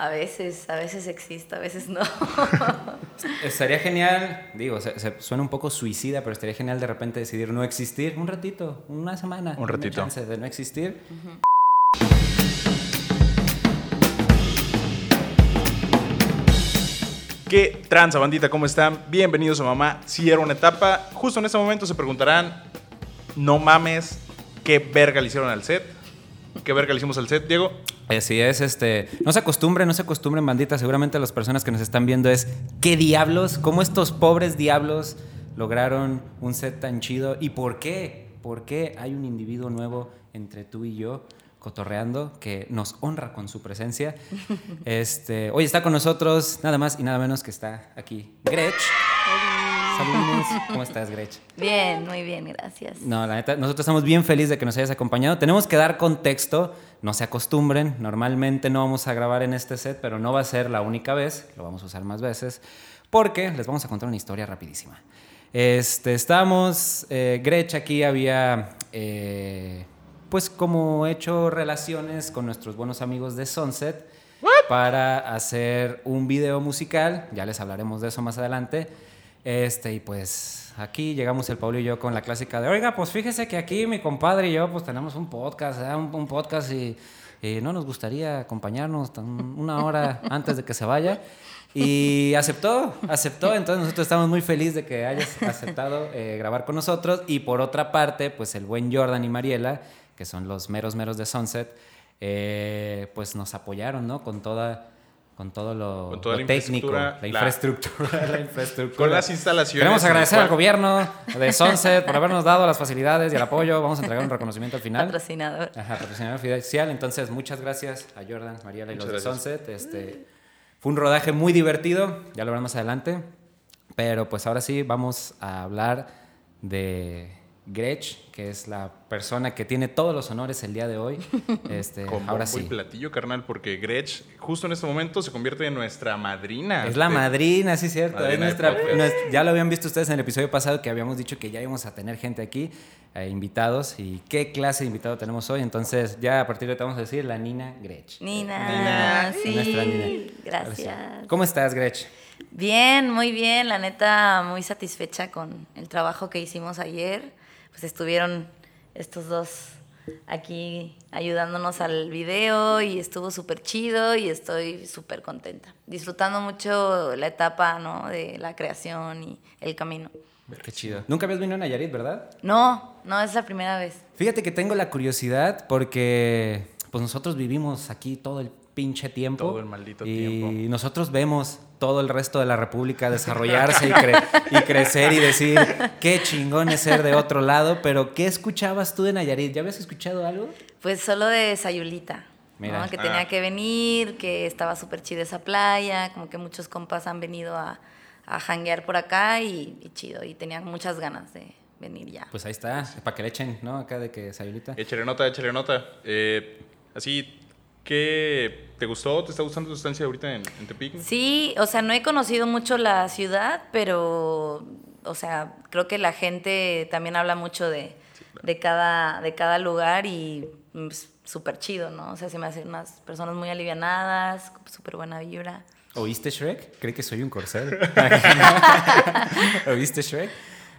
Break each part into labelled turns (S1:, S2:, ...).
S1: A veces, a veces existe, a veces no.
S2: Estaría genial, digo, se, se suena un poco suicida, pero estaría genial de repente decidir no existir un ratito, una semana.
S3: Un ratito.
S2: Una chance de no existir.
S3: ¿Qué tranza, bandita? ¿Cómo están? Bienvenidos a Mamá. Si era una etapa, justo en este momento se preguntarán, no mames, ¿qué verga le hicieron al set? ¿Qué verga le hicimos al set, Diego?
S2: Así es, este, no se acostumbren, no se acostumbren, bandita, seguramente las personas que nos están viendo es, ¿qué diablos? ¿Cómo estos pobres diablos lograron un set tan chido? ¿Y por qué? ¿Por qué hay un individuo nuevo entre tú y yo? cotorreando, que nos honra con su presencia. Este, hoy está con nosotros nada más y nada menos que está aquí Gretch. ¿Cómo estás, Gretch?
S1: Bien, muy bien, gracias.
S2: No, la neta, nosotros estamos bien felices de que nos hayas acompañado. Tenemos que dar contexto, no se acostumbren. Normalmente no vamos a grabar en este set, pero no va a ser la única vez, lo vamos a usar más veces, porque les vamos a contar una historia rapidísima. Este, estamos, eh, Gretch aquí había, eh, pues como hecho relaciones con nuestros buenos amigos de Sunset para hacer un video musical, ya les hablaremos de eso más adelante. Este, y pues aquí llegamos el Pablo y yo con la clásica de, oiga, pues fíjese que aquí mi compadre y yo pues tenemos un podcast, ¿eh? un, podcast y, no nos gustaría acompañarnos una hora antes de que se vaya. Y aceptó, aceptó, entonces nosotros estamos muy felices de que hayas aceptado eh, grabar con nosotros. Y por otra parte, pues el buen Jordan y Mariela, que son los meros meros de Sunset, eh, pues nos apoyaron, ¿no? Con toda con todo lo,
S3: con toda
S2: lo
S3: la
S2: técnico,
S3: infraestructura,
S2: la infraestructura, la infraestructura.
S3: Con las instalaciones.
S2: Queremos agradecer
S3: cual-
S2: al gobierno de Sunset por habernos dado las facilidades y el apoyo. Vamos a entregar un reconocimiento al final.
S1: Patrocinador.
S2: Ajá, patrocinador oficial. Entonces, muchas gracias a Jordan, Mariela y
S3: Muchas
S2: los de. Sunset. Este, fue un rodaje muy divertido, ya lo verán más adelante. Pero pues ahora sí vamos a hablar de Gretch, que es la persona que tiene todos los honores el día de hoy. Este,
S3: Con
S2: ahora sí.
S3: platillo, carnal, porque Gretch justo en este momento se convierte en nuestra madrina.
S2: Es la
S3: de-
S2: madrina, sí, cierto. Es
S3: Madrina
S2: nuestra, ya lo habían visto ustedes en el episodio pasado que habíamos dicho que ya íbamos a tener gente aquí, eh, invitados. ¿Y qué clase de invitado tenemos hoy? Entonces, ya a partir de ahora vamos a decir la Nina Gretch.
S1: Nina,
S3: Nina.
S1: sí.
S2: Nuestra Nina.
S1: Gracias.
S2: ¿Cómo estás, Gretch?
S1: Bien, muy bien. La neta, muy satisfecha con el trabajo que hicimos ayer. Pues estuvieron estos dos aquí ayudándonos al video y estuvo súper chido y estoy súper contenta. Disfrutando mucho la etapa, ¿no? De la creación y el camino.
S2: Qué chido. Nunca habías venido a Nayarit, ¿verdad?
S1: No, no es la primera vez.
S2: Fíjate que tengo la curiosidad porque pues nosotros vivimos aquí todo el pinche tiempo.
S3: Todo el maldito
S2: y
S3: tiempo.
S2: nosotros vemos todo el resto de la República desarrollarse y, cre- y crecer y decir qué chingón es ser de otro lado. Pero ¿qué escuchabas tú de Nayarit? ¿Ya habías escuchado algo?
S1: Pues solo de Sayulita.
S2: Mira.
S1: ¿no? Que tenía
S3: Ah.
S1: que venir, que estaba súper chida esa playa, como que muchos compas han venido a, a janguear por acá y, y chido. Y tenían muchas ganas de venir ya.
S2: Pues ahí está, para que le echen, ¿no? Acá de que Sayulita.
S3: Échale nota, échale nota. Eh, así, ¿qué te gustó? ¿Te está gustando tu estancia ahorita en, en Tepic?
S1: Sí, o sea, no he conocido mucho la ciudad, pero, o sea, creo que la gente también habla mucho de, de, cada, de cada lugar y pues, súper chido, ¿no? O sea, se me hacen unas personas muy alivianadas, súper buena vibra.
S2: ¿Oíste Shrek? Cree que soy un corcel. ¿Oíste Shrek?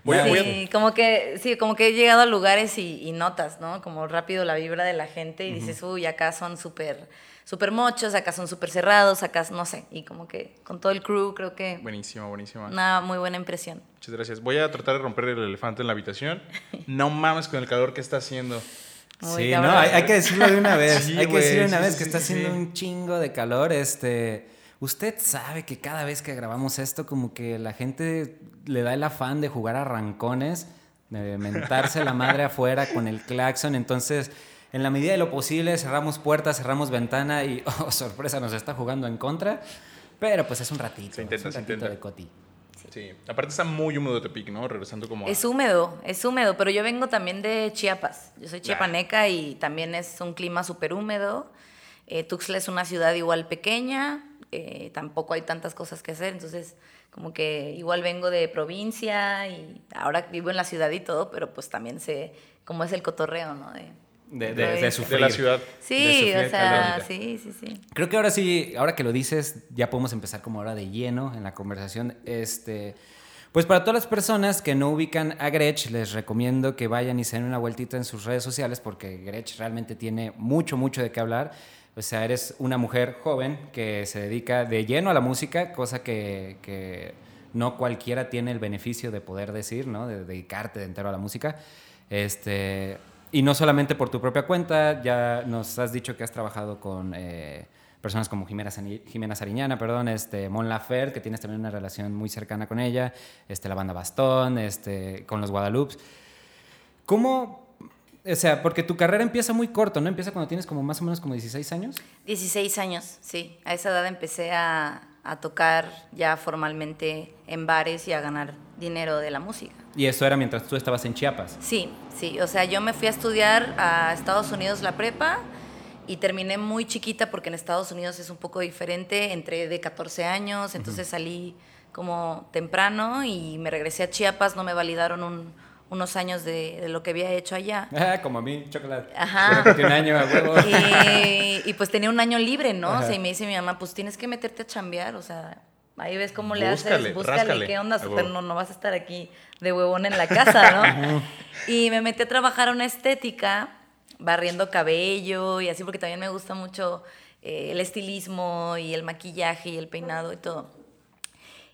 S3: Voy a-
S1: sí,
S3: voy a-
S1: como que, sí, como que he llegado a lugares y, y notas, ¿no? Como rápido la vibra de la gente y dices, uy, acá son súper, súper mochos, acá son súper cerrados, acá, no sé, y como que con todo el crew creo que
S3: Buenísima, buenísima.
S1: una muy buena impresión.
S3: Muchas gracias. Voy a tratar de romper el elefante en la habitación. No mames con el calor que está haciendo.
S1: Muy
S2: sí,
S1: cabrón.
S2: no, hay, hay que decirlo de una vez.
S3: Sí,
S2: hay que decirlo de una
S3: sí,
S2: vez
S3: sí,
S2: que
S3: sí,
S2: está
S3: sí,
S2: haciendo
S3: sí.
S2: un chingo de calor. Este, usted sabe que cada vez que grabamos esto, como que la gente le da el afán de jugar a rancones, de mentarse la madre afuera con el claxon. Entonces, en la medida de lo posible, cerramos puertas, cerramos ventana y, oh, sorpresa, nos está jugando en contra. Pero pues es un ratito.
S3: Se intenta,
S2: es un
S3: se intenta.
S2: de coti.
S3: Sí. Aparte está muy húmedo Tepic, ¿no? Regresando como a...
S1: Es húmedo, es húmedo, pero yo vengo también de Chiapas. Yo soy chiapaneca y también es un clima súper húmedo. Eh, Tuxtla es una ciudad igual pequeña, eh, tampoco hay tantas cosas que hacer, entonces como que igual vengo de provincia y ahora vivo en la ciudad y todo, pero pues también sé cómo es el cotorreo, ¿no? De,
S2: de, de, de
S1: Provincia.
S2: sufrir.
S3: De la ciudad.
S1: Sí, o sea,
S2: calórica.
S1: sí, sí, sí.
S2: Creo que ahora sí, ahora que lo dices, ya podemos empezar como ahora de lleno en la conversación. Este, pues para todas las personas que no ubican a Gretsch, les recomiendo que vayan y se den una vueltita en sus redes sociales porque Gretsch realmente tiene mucho, mucho de qué hablar. O sea, eres una mujer joven que se dedica de lleno a la música, cosa que, no cualquiera tiene el beneficio de poder decir, ¿no? De dedicarte de entero a la música. Este, y no solamente por tu propia cuenta, ya nos has dicho que has trabajado con eh, personas como Jimena, Jimena Sariñana, perdón, este, Mon Laferte, que tienes también una relación muy cercana con ella, este, la banda Bastón, este, con los Guadalupes. ¿Cómo, o sea, porque tu carrera empieza muy corto, ¿no? Empieza cuando tienes como más o menos como 16 años.
S1: 16 años, sí. A esa edad empecé a, a tocar ya formalmente en bares y a ganar dinero de la música.
S2: Y eso era mientras tú estabas en Chiapas.
S1: Sí, sí. O sea, yo me fui a estudiar a Estados Unidos la prepa y terminé muy chiquita porque en Estados Unidos es un poco diferente. Entré de 14 años, entonces salí como temprano y me regresé a Chiapas. No me validaron un- unos años de, de lo que había hecho allá.
S2: Ah, como a mí, chocolate.
S1: Ajá.
S2: Un año a huevo.
S1: Y, y, pues tenía un año libre, ¿no? O sea, y me dice mi mamá, pues tienes que meterte a chambear, o sea, ahí ves cómo le
S3: Búscale,
S1: haces, búscale,
S3: ráscale.
S1: qué onda,
S3: huevo.
S1: no, no vas a estar aquí de huevón en la casa, ¿no? y me metí a trabajar a una estética, barriendo cabello y así, porque también me gusta mucho eh, el estilismo y el maquillaje y el peinado y todo.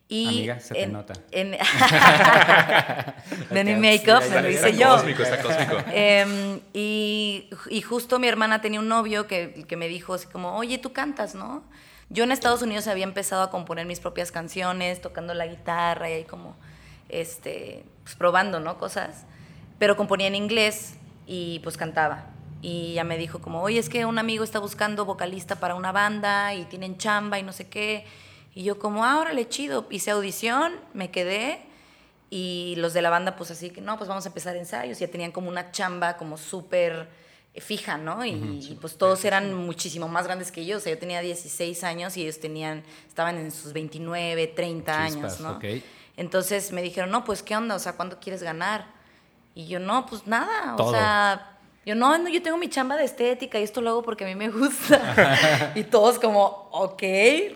S1: Y
S2: Amiga, se te
S1: en-
S2: nota.
S1: En, de mi make-up me lo hice yo.
S3: cósmico, está cósmico.
S1: Em, y, y justo mi hermana tenía un novio que, que me dijo así como, oye, tú cantas, ¿no? Yo en Estados Unidos había empezado a componer mis propias canciones, tocando la guitarra y ahí como, este, pues probando, ¿no? Cosas. Pero componía en inglés y pues cantaba. Y ya me dijo como, oye, es que un amigo está buscando vocalista para una banda y tienen chamba y no sé qué. Y yo como, ah, órale, chido. Hice audición, me quedé y los de la banda, pues así que, no, pues vamos a empezar ensayos. Ya tenían como una chamba como súper eh, fija, ¿no? Y, y, pues todos eran muchísimo más grandes que yo. O sea, yo tenía 16 años y ellos tenían, estaban en sus 29, 30 años, ¿no? Entonces me dijeron, no, pues, ¿qué onda? O sea, ¿cuándo quieres ganar? Y yo, no, pues nada.
S2: Todo.
S1: O sea, yo, no, no, yo tengo mi chamba de estética y esto lo hago porque a mí me gusta. y todos como, ok,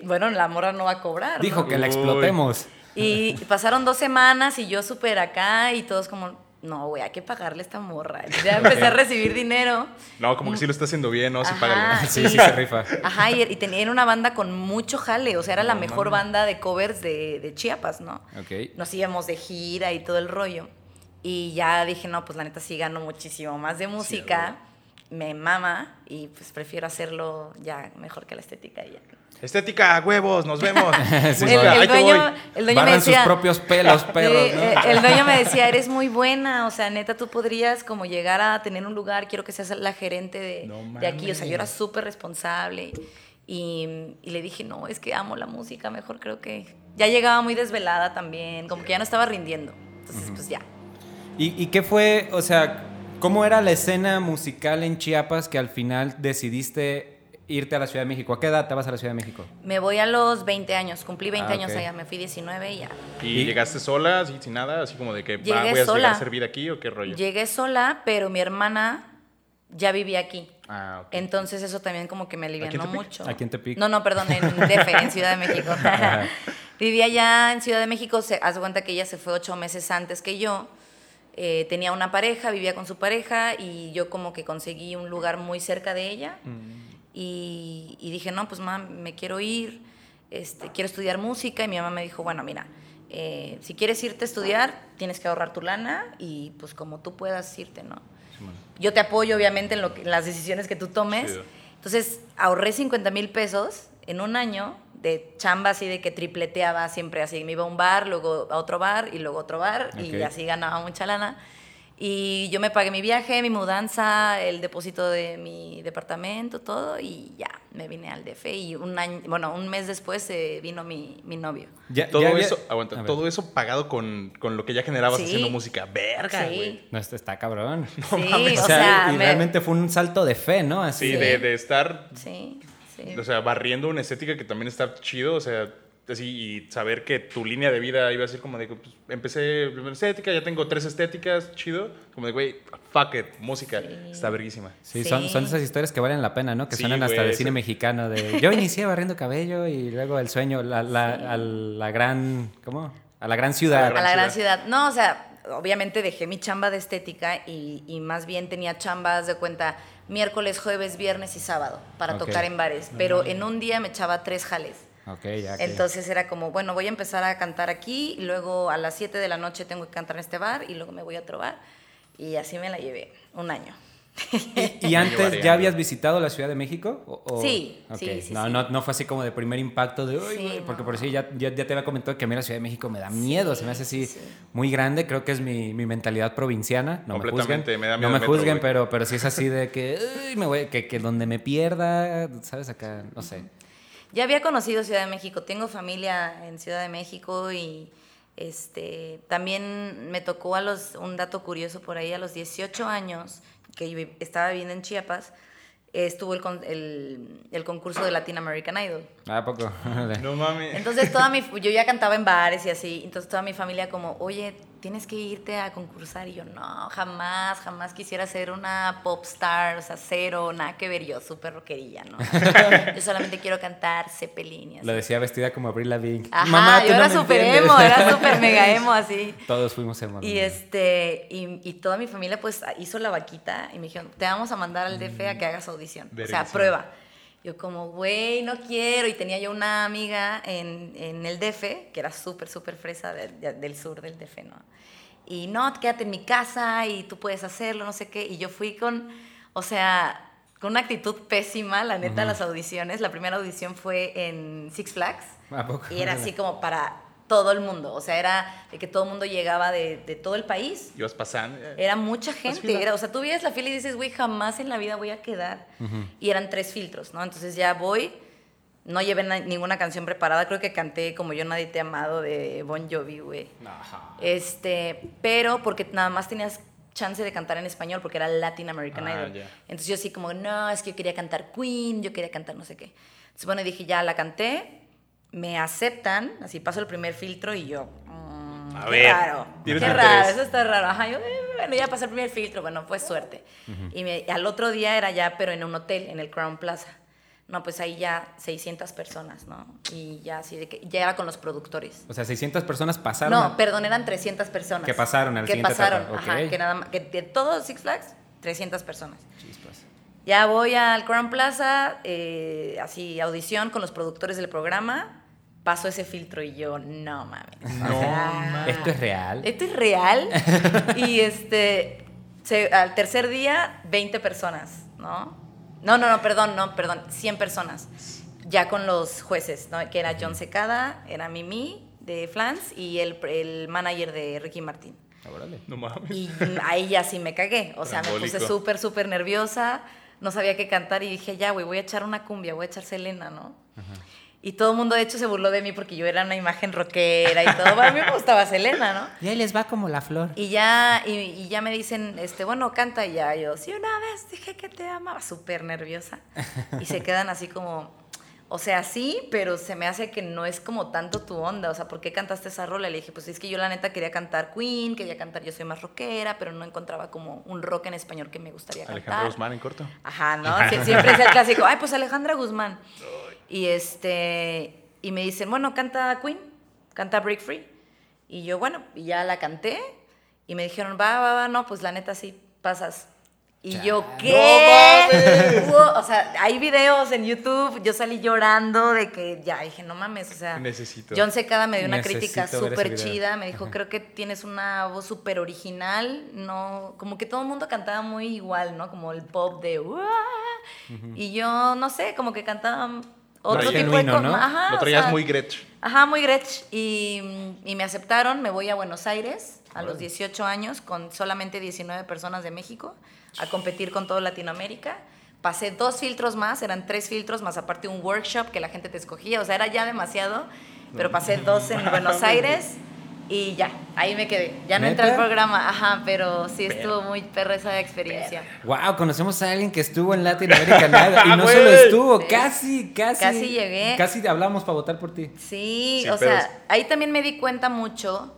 S1: bueno, la morra no va a cobrar. ¿no?
S2: Dijo que la explotemos.
S1: Y pasaron dos semanas y yo súper acá y todos como, no, güey, hay que pagarle a esta morra. Y Ya empecé a recibir dinero.
S3: No, como que sí lo está haciendo bien, ¿no? Sí,
S1: Ajá,
S3: págale.
S2: Sí, sí se rifa.
S1: Ajá, y, y tenía una banda con mucho jale, o sea, era la mejor banda de covers de, de Chiapas, ¿no?
S2: Ok.
S1: Nos íbamos de gira y todo el rollo. Y ya dije, no, pues la neta sí gano muchísimo más de música, me mama y pues prefiero hacerlo ya mejor que la estética y ya.
S3: Estética, huevos, nos vemos.
S2: Sí,
S1: el, el
S3: ahí te
S1: dueño,
S3: voy.
S1: el dueño me
S2: Barran
S1: decía...
S2: sus propios pelos, perros,
S1: Sí,
S2: ¿no?
S1: el dueño me decía, eres muy buena, o sea, neta, tú podrías como llegar a tener un lugar, quiero que seas la gerente de,
S3: No
S1: de aquí, o sea, yo era súper responsable y, y le dije, no, es que amo la música, mejor creo que ya llegaba muy desvelada también, como que ya no estaba rindiendo, entonces pues ya.
S2: ¿Y, y qué fue, o sea, cómo era la escena musical en Chiapas que al final decidiste irte a la Ciudad de México? ¿A qué edad te vas a la Ciudad de México?
S1: Me voy a los 20 años, cumplí 20
S2: Ah,
S1: años allá, me fui 19 y ya.
S3: ¿Y,
S2: ¿Y?
S3: llegaste sola, así, sin nada? Así como de que va,
S1: Llegué
S3: voy a llegar
S1: sola.
S3: a servir aquí o qué rollo?
S1: Llegué sola, pero mi hermana ya vivía aquí.
S3: Ah, ok.
S1: Entonces eso también como que me alivianó mucho.
S2: ¿Aquí en Tepic?
S1: No, no, perdón, en DF, en Ciudad de México. Vivía ya en Ciudad de México, se, cuenta que ella se fue ocho meses antes que yo. Eh, tenía una pareja, vivía con su pareja y yo como que conseguí un lugar muy cerca de ella. Y, y dije, no, pues mamá, me quiero ir, este, quiero estudiar música. Y mi mamá me dijo, bueno, mira, eh, si quieres irte a estudiar, tienes que ahorrar tu lana y pues como tú puedas irte, ¿no? Yo te apoyo, obviamente, en, lo que- en las decisiones que tú tomes. Entonces, ahorré 50 mil pesos en un año de chamba así de que tripleteaba siempre así. Me iba a un bar, luego a otro bar y luego a otro bar y así ganaba mucha lana. Y yo me pagué mi viaje, mi mudanza, el depósito de mi departamento, todo, y ya, me vine al DF. Y un año, bueno, un mes después eh, vino mi, mi novio.
S2: Ya-
S3: Todo
S2: ya había-
S3: eso,
S2: A
S3: aguanta, todo eso pagado con, con lo que ya generabas
S1: Sí.
S3: haciendo música. Verga,
S1: Sí.
S3: güey.
S2: No, esto está cabrón.
S1: sí,
S2: o
S1: o
S2: sea,
S1: sea,
S2: y
S1: me-
S2: realmente fue un salto de fe, ¿no? Así
S3: Sí,
S1: Sí.
S3: De, de estar,
S1: Sí,
S3: o sea, barriendo una estética que también está chido, o sea, así, y saber que tu línea de vida iba a ser como de, pues, empecé primero estética, ya tengo tres estéticas, chido. Como de, güey, fuck it, música, está verguísima.
S2: Sí,
S1: Sí.
S2: Son, son esas historias que valen la pena, ¿no? Que
S3: Sí,
S2: suenan hasta de cine mexicano. De, yo inicié barriendo cabello y luego el sueño, la, la, a la gran, ¿cómo? A la gran ciudad.
S3: A
S1: a
S3: gran
S1: la gran
S3: ciudad.
S1: ciudad. No, o sea, obviamente dejé mi chamba de estética y, y más bien tenía chambas de cuenta miércoles, jueves, viernes y sábado para tocar en bares. Pero en un día me echaba tres jales.
S2: Ya.
S1: Entonces era como, bueno, voy a empezar a cantar aquí, y luego a las 7 de la noche tengo que cantar en este bar y luego me voy a otro bar. Y así me la llevé un año.
S2: ¿Y antes ya habías visitado la Ciudad de México? ¿O- o-
S1: Sí, sí, sí,
S2: no,
S1: sí.
S2: No, no fue así como de primer impacto de, "Uy,
S1: Sí,
S2: güey", porque
S1: no.
S2: por sí ya, ya, ya te había comentado que a mí la Ciudad de México me da miedo, se me hace así
S1: sí.
S2: muy grande, creo que es mi, mi mentalidad provinciana, no me juzguen,
S3: Completamente, me da miedo
S2: no me
S3: metro,
S2: juzguen, pero, pero sí es así de que, "Uy, me voy, que, que donde me pierda, ¿sabes? Acá, no sé.
S1: Ya había conocido Ciudad de México, tengo familia en Ciudad de México y este también me tocó a los un dato curioso por ahí a los 18 años que yo estaba viviendo en Chiapas estuvo el, con- el, el concurso de Latin American Idol.
S2: ¿A Ah, poco?
S3: No mames.
S1: Entonces toda mi yo ya cantaba en bares y así, entonces toda mi familia como, "Oye, tienes que irte a concursar." Y yo, "No, jamás, jamás quisiera ser una pop star, o sea, cero, nada que ver, yo súper rockerilla, ¿no? yo solamente quiero cantar Zeppelin.
S2: Lo decía vestida como Avril Lavigne.
S1: Ajá,
S2: Mamá,
S1: yo
S2: no
S1: era súper
S2: entiendes".
S1: emo, era súper mega emo así.
S2: Todos fuimos emo.
S1: Y este, y, y toda mi familia pues hizo la vaquita y me dijeron, te vamos a mandar al DF a que hagas audición. O sea, prueba. Yo como, güey, no quiero. Y tenía yo una amiga en, en el DF, que era súper, súper fresa de- de- del sur del DF, ¿no? Y no, quédate en mi casa y tú puedes hacerlo, no sé qué. Y yo fui con, o sea, con una actitud pésima, la neta, a las audiciones. La primera audición fue en Six Flags.
S2: ¿A poco?
S1: Y era así como para todo el mundo. O sea, era de que todo el mundo llegaba de, de todo el país.
S3: Ibas pasando.
S1: Era mucha
S3: fila.
S1: gente. Era, o sea, tú veías la fila y dices, güey, jamás en la vida voy a quedar. Y eran tres filtros, ¿no? Entonces ya voy. No llevé na- ninguna canción preparada. Creo que canté como Yo Nadie Te ha Amado de Bon Jovi, güey.
S2: Ajá.
S1: Este, pero porque nada más tenías chance de cantar en español porque era Latin American
S3: Ah,
S1: Idol.
S3: ya.
S1: Entonces yo así como, no, es que yo quería cantar Queen, yo quería cantar no sé qué. Entonces bueno, dije, ya la canté, me aceptan, así paso el primer filtro y yo, mm,
S3: A
S1: qué
S3: ver,
S1: raro, qué raro, eso está raro. Ajá, yo, eh, bueno, ya pasé el primer filtro, bueno, fue suerte. Y me- al otro día era ya, pero en un hotel, en el Crown Plaza. No, pues ahí ya 600 personas, ¿no? Y ya así de que, ya era con los productores.
S2: O sea, 600 personas pasaron.
S1: No,
S2: a-
S1: perdón, eran 300 personas.
S2: Que pasaron al
S1: Que pasaron,
S2: etapa,
S1: ajá, que nada más, que de todos Six Flags, 300 personas.
S2: Chispas.
S1: Ya voy al Crown Plaza, eh, así, audición con los productores del programa, paso ese filtro y yo, no mames. o
S3: No
S1: sea,
S2: ¿Esto es real?
S1: Esto es real. y este, se- al tercer día, 20 personas, ¿no? No, no, no, perdón, no, perdón, 100 personas. Ya con los jueces, ¿no? Que era John Secada, era Mimi de Flans y el, el manager de Ricky Martín.
S2: Órale.
S3: No mames.
S1: Y ahí ya sí me cagué. O sea, me puse súper, súper nerviosa. No sabía qué cantar y dije, ya, güey, voy a echar una cumbia, voy a echar Selena, ¿no? Y todo el mundo, de hecho, se burló de mí porque yo era una imagen rockera y todo. Bueno, a mí me gustaba Selena, ¿no?
S2: Y ahí les va como la flor.
S1: Y ya, y, y ya me dicen, este, bueno, canta y ya. Yo, sí, una vez dije que te amaba, súper nerviosa. Y se quedan así como, o sea, sí, pero se me hace que no es como tanto tu onda. O sea, ¿por qué cantaste esa rola? Le dije, pues es que yo la neta quería cantar Queen, quería cantar Yo Soy Más Rockera, pero no encontraba como un rock en español que me gustaría cantar.
S3: Alejandro Guzmán en corto.
S1: Ajá, ¿no? Sie- Siempre es el clásico. Ay, pues Alejandra Guzmán. Y este y me dicen, bueno, canta Queen, canta Break Free. Y yo, bueno, ya la canté. Y me dijeron, va, va, va, no, pues la neta sí, pasas. Y yo, ¿qué? O sea, hay videos en YouTube, yo salí llorando de que ya dije, no mames, o sea,
S3: Necesito.
S1: John Secada me dio una crítica súper chida, me dijo, creo que tienes una voz súper original, no, como que todo el mundo cantaba muy igual, ¿no? Como el pop de y yo no sé, como que cantaba otro tipo de
S2: genuino, ¿no?
S1: Ajá,
S3: Lo
S1: o
S3: traías
S1: sea,
S3: muy Gretsch.
S1: Ajá, muy Gretsch. Y, y me aceptaron, me voy a Buenos Aires a los 18 años con solamente 19 personas de México a competir con todo Latinoamérica. Pasé dos filtros más, eran tres filtros más aparte un workshop que la gente te escogía, o sea, era ya demasiado, pero pasé dos en Buenos Aires Y ya, ahí me quedé. Ya no entré al programa, ajá, pero sí estuvo muy perra esa experiencia.
S2: Wow, conocemos a alguien que estuvo en Latin American Idol y no solo estuvo,
S1: Sí.
S2: casi, casi.
S1: Casi llegué.
S2: Casi hablamos para votar por ti.
S1: Sí,
S3: Sí,
S1: o
S3: pero
S1: sea, ahí también me di cuenta mucho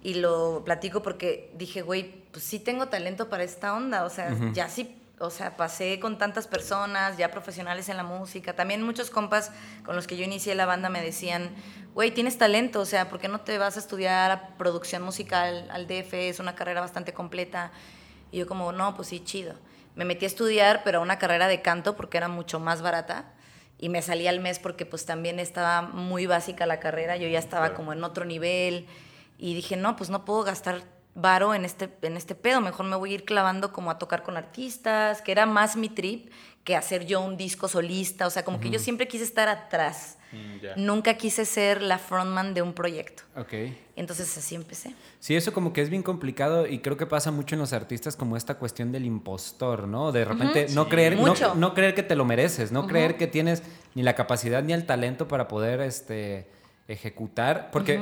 S1: y lo platico porque dije, güey, pues sí tengo talento para esta onda, o sea, ya sí, o sea, pasé con tantas personas, ya profesionales en la música, también muchos compas con los que yo inicié la banda me decían, güey, tienes talento, o sea, ¿por qué no te vas a estudiar a producción musical al DF? Es una carrera bastante completa. Y yo como, no, pues sí, chido. Me metí a estudiar, pero a una carrera de canto porque era mucho más barata y me salí al mes porque pues también estaba muy básica la carrera, yo ya estaba como en otro nivel y dije, no, pues no puedo gastar varo en este, en este pedo, mejor me voy a ir clavando como a tocar con artistas, que era más mi trip que hacer yo un disco solista, o sea, como que yo siempre quise estar atrás,
S3: Mm,
S1: nunca quise ser la frontman de un proyecto.
S2: Ok.
S1: Entonces así empecé.
S2: Sí, eso como que es bien complicado y creo que pasa mucho en los artistas como esta cuestión del impostor, ¿no? De repente no
S3: Sí.
S2: creer, no, no creer que te lo mereces, no creer que tienes ni la capacidad ni el talento para poder este ejecutar, porque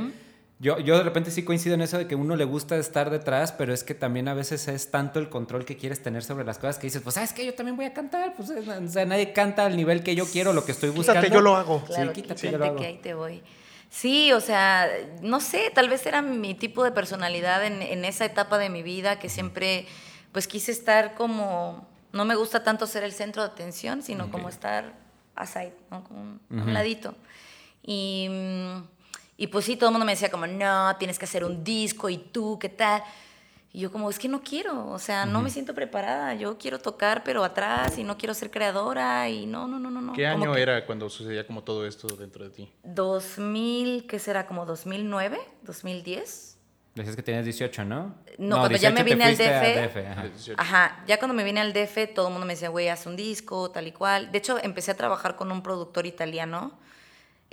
S2: yo, yo de repente sí coincido en eso de que uno le gusta estar detrás, pero es que también a veces es tanto el control que quieres tener sobre las cosas que dices, pues sabes que yo también voy a cantar, pues es- o sea, nadie canta al nivel que yo quiero, lo que estoy buscando.
S3: Quítate, yo lo hago.
S1: Claro,
S2: sí, quítate,
S1: quítate
S2: yo lo hago.
S1: que ahí te voy. Sí, o sea, no sé, tal vez era mi tipo de personalidad en, en esa etapa de mi vida que siempre, pues quise estar como, no me gusta tanto ser el centro de atención, sino como estar aside, ¿no? Como un, a un ladito. Y, y pues sí, todo el mundo me decía como, no, tienes que hacer un disco y tú, ¿qué tal? Y yo como, es que no quiero, o sea, no me siento preparada, yo quiero tocar pero atrás y no quiero ser creadora y no, no, no, no. no.
S3: ¿Qué
S1: Como
S3: año
S1: que-
S3: era cuando sucedía como todo esto dentro de ti?
S1: 2000, ¿qué será? ¿Como 2009? ¿2010?
S2: Decías que tenías 18, ¿no?
S1: No, cuando ya
S2: 18
S1: me vine al
S2: a
S1: DF.
S2: ajá.
S3: 18.
S1: Ajá, ya cuando me vine al DF, todo el mundo me decía, güey, haz un disco, tal y cual. De hecho, empecé a trabajar con un productor italiano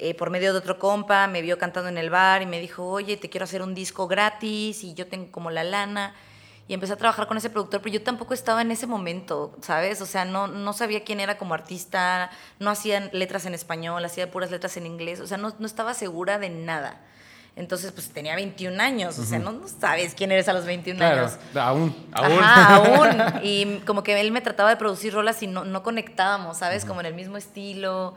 S1: eh, por medio de otro compa, me vio cantando en el bar y me dijo, oye, te quiero hacer un disco gratis y yo tengo como la lana. Y empecé a trabajar con ese productor, pero yo tampoco estaba en ese momento, ¿sabes? O sea, no, no sabía quién era como artista, no hacía letras en español, hacía puras letras en inglés, o sea, no, no estaba segura de nada. Entonces, pues tenía 21 años, o sea, no, no sabes quién eres a los 21
S2: Claro,
S1: años.
S2: aún.
S3: Aún.
S1: Ajá, aún. Y como que él me trataba de producir rolas y no, no conectábamos, ¿sabes? Como en el mismo estilo.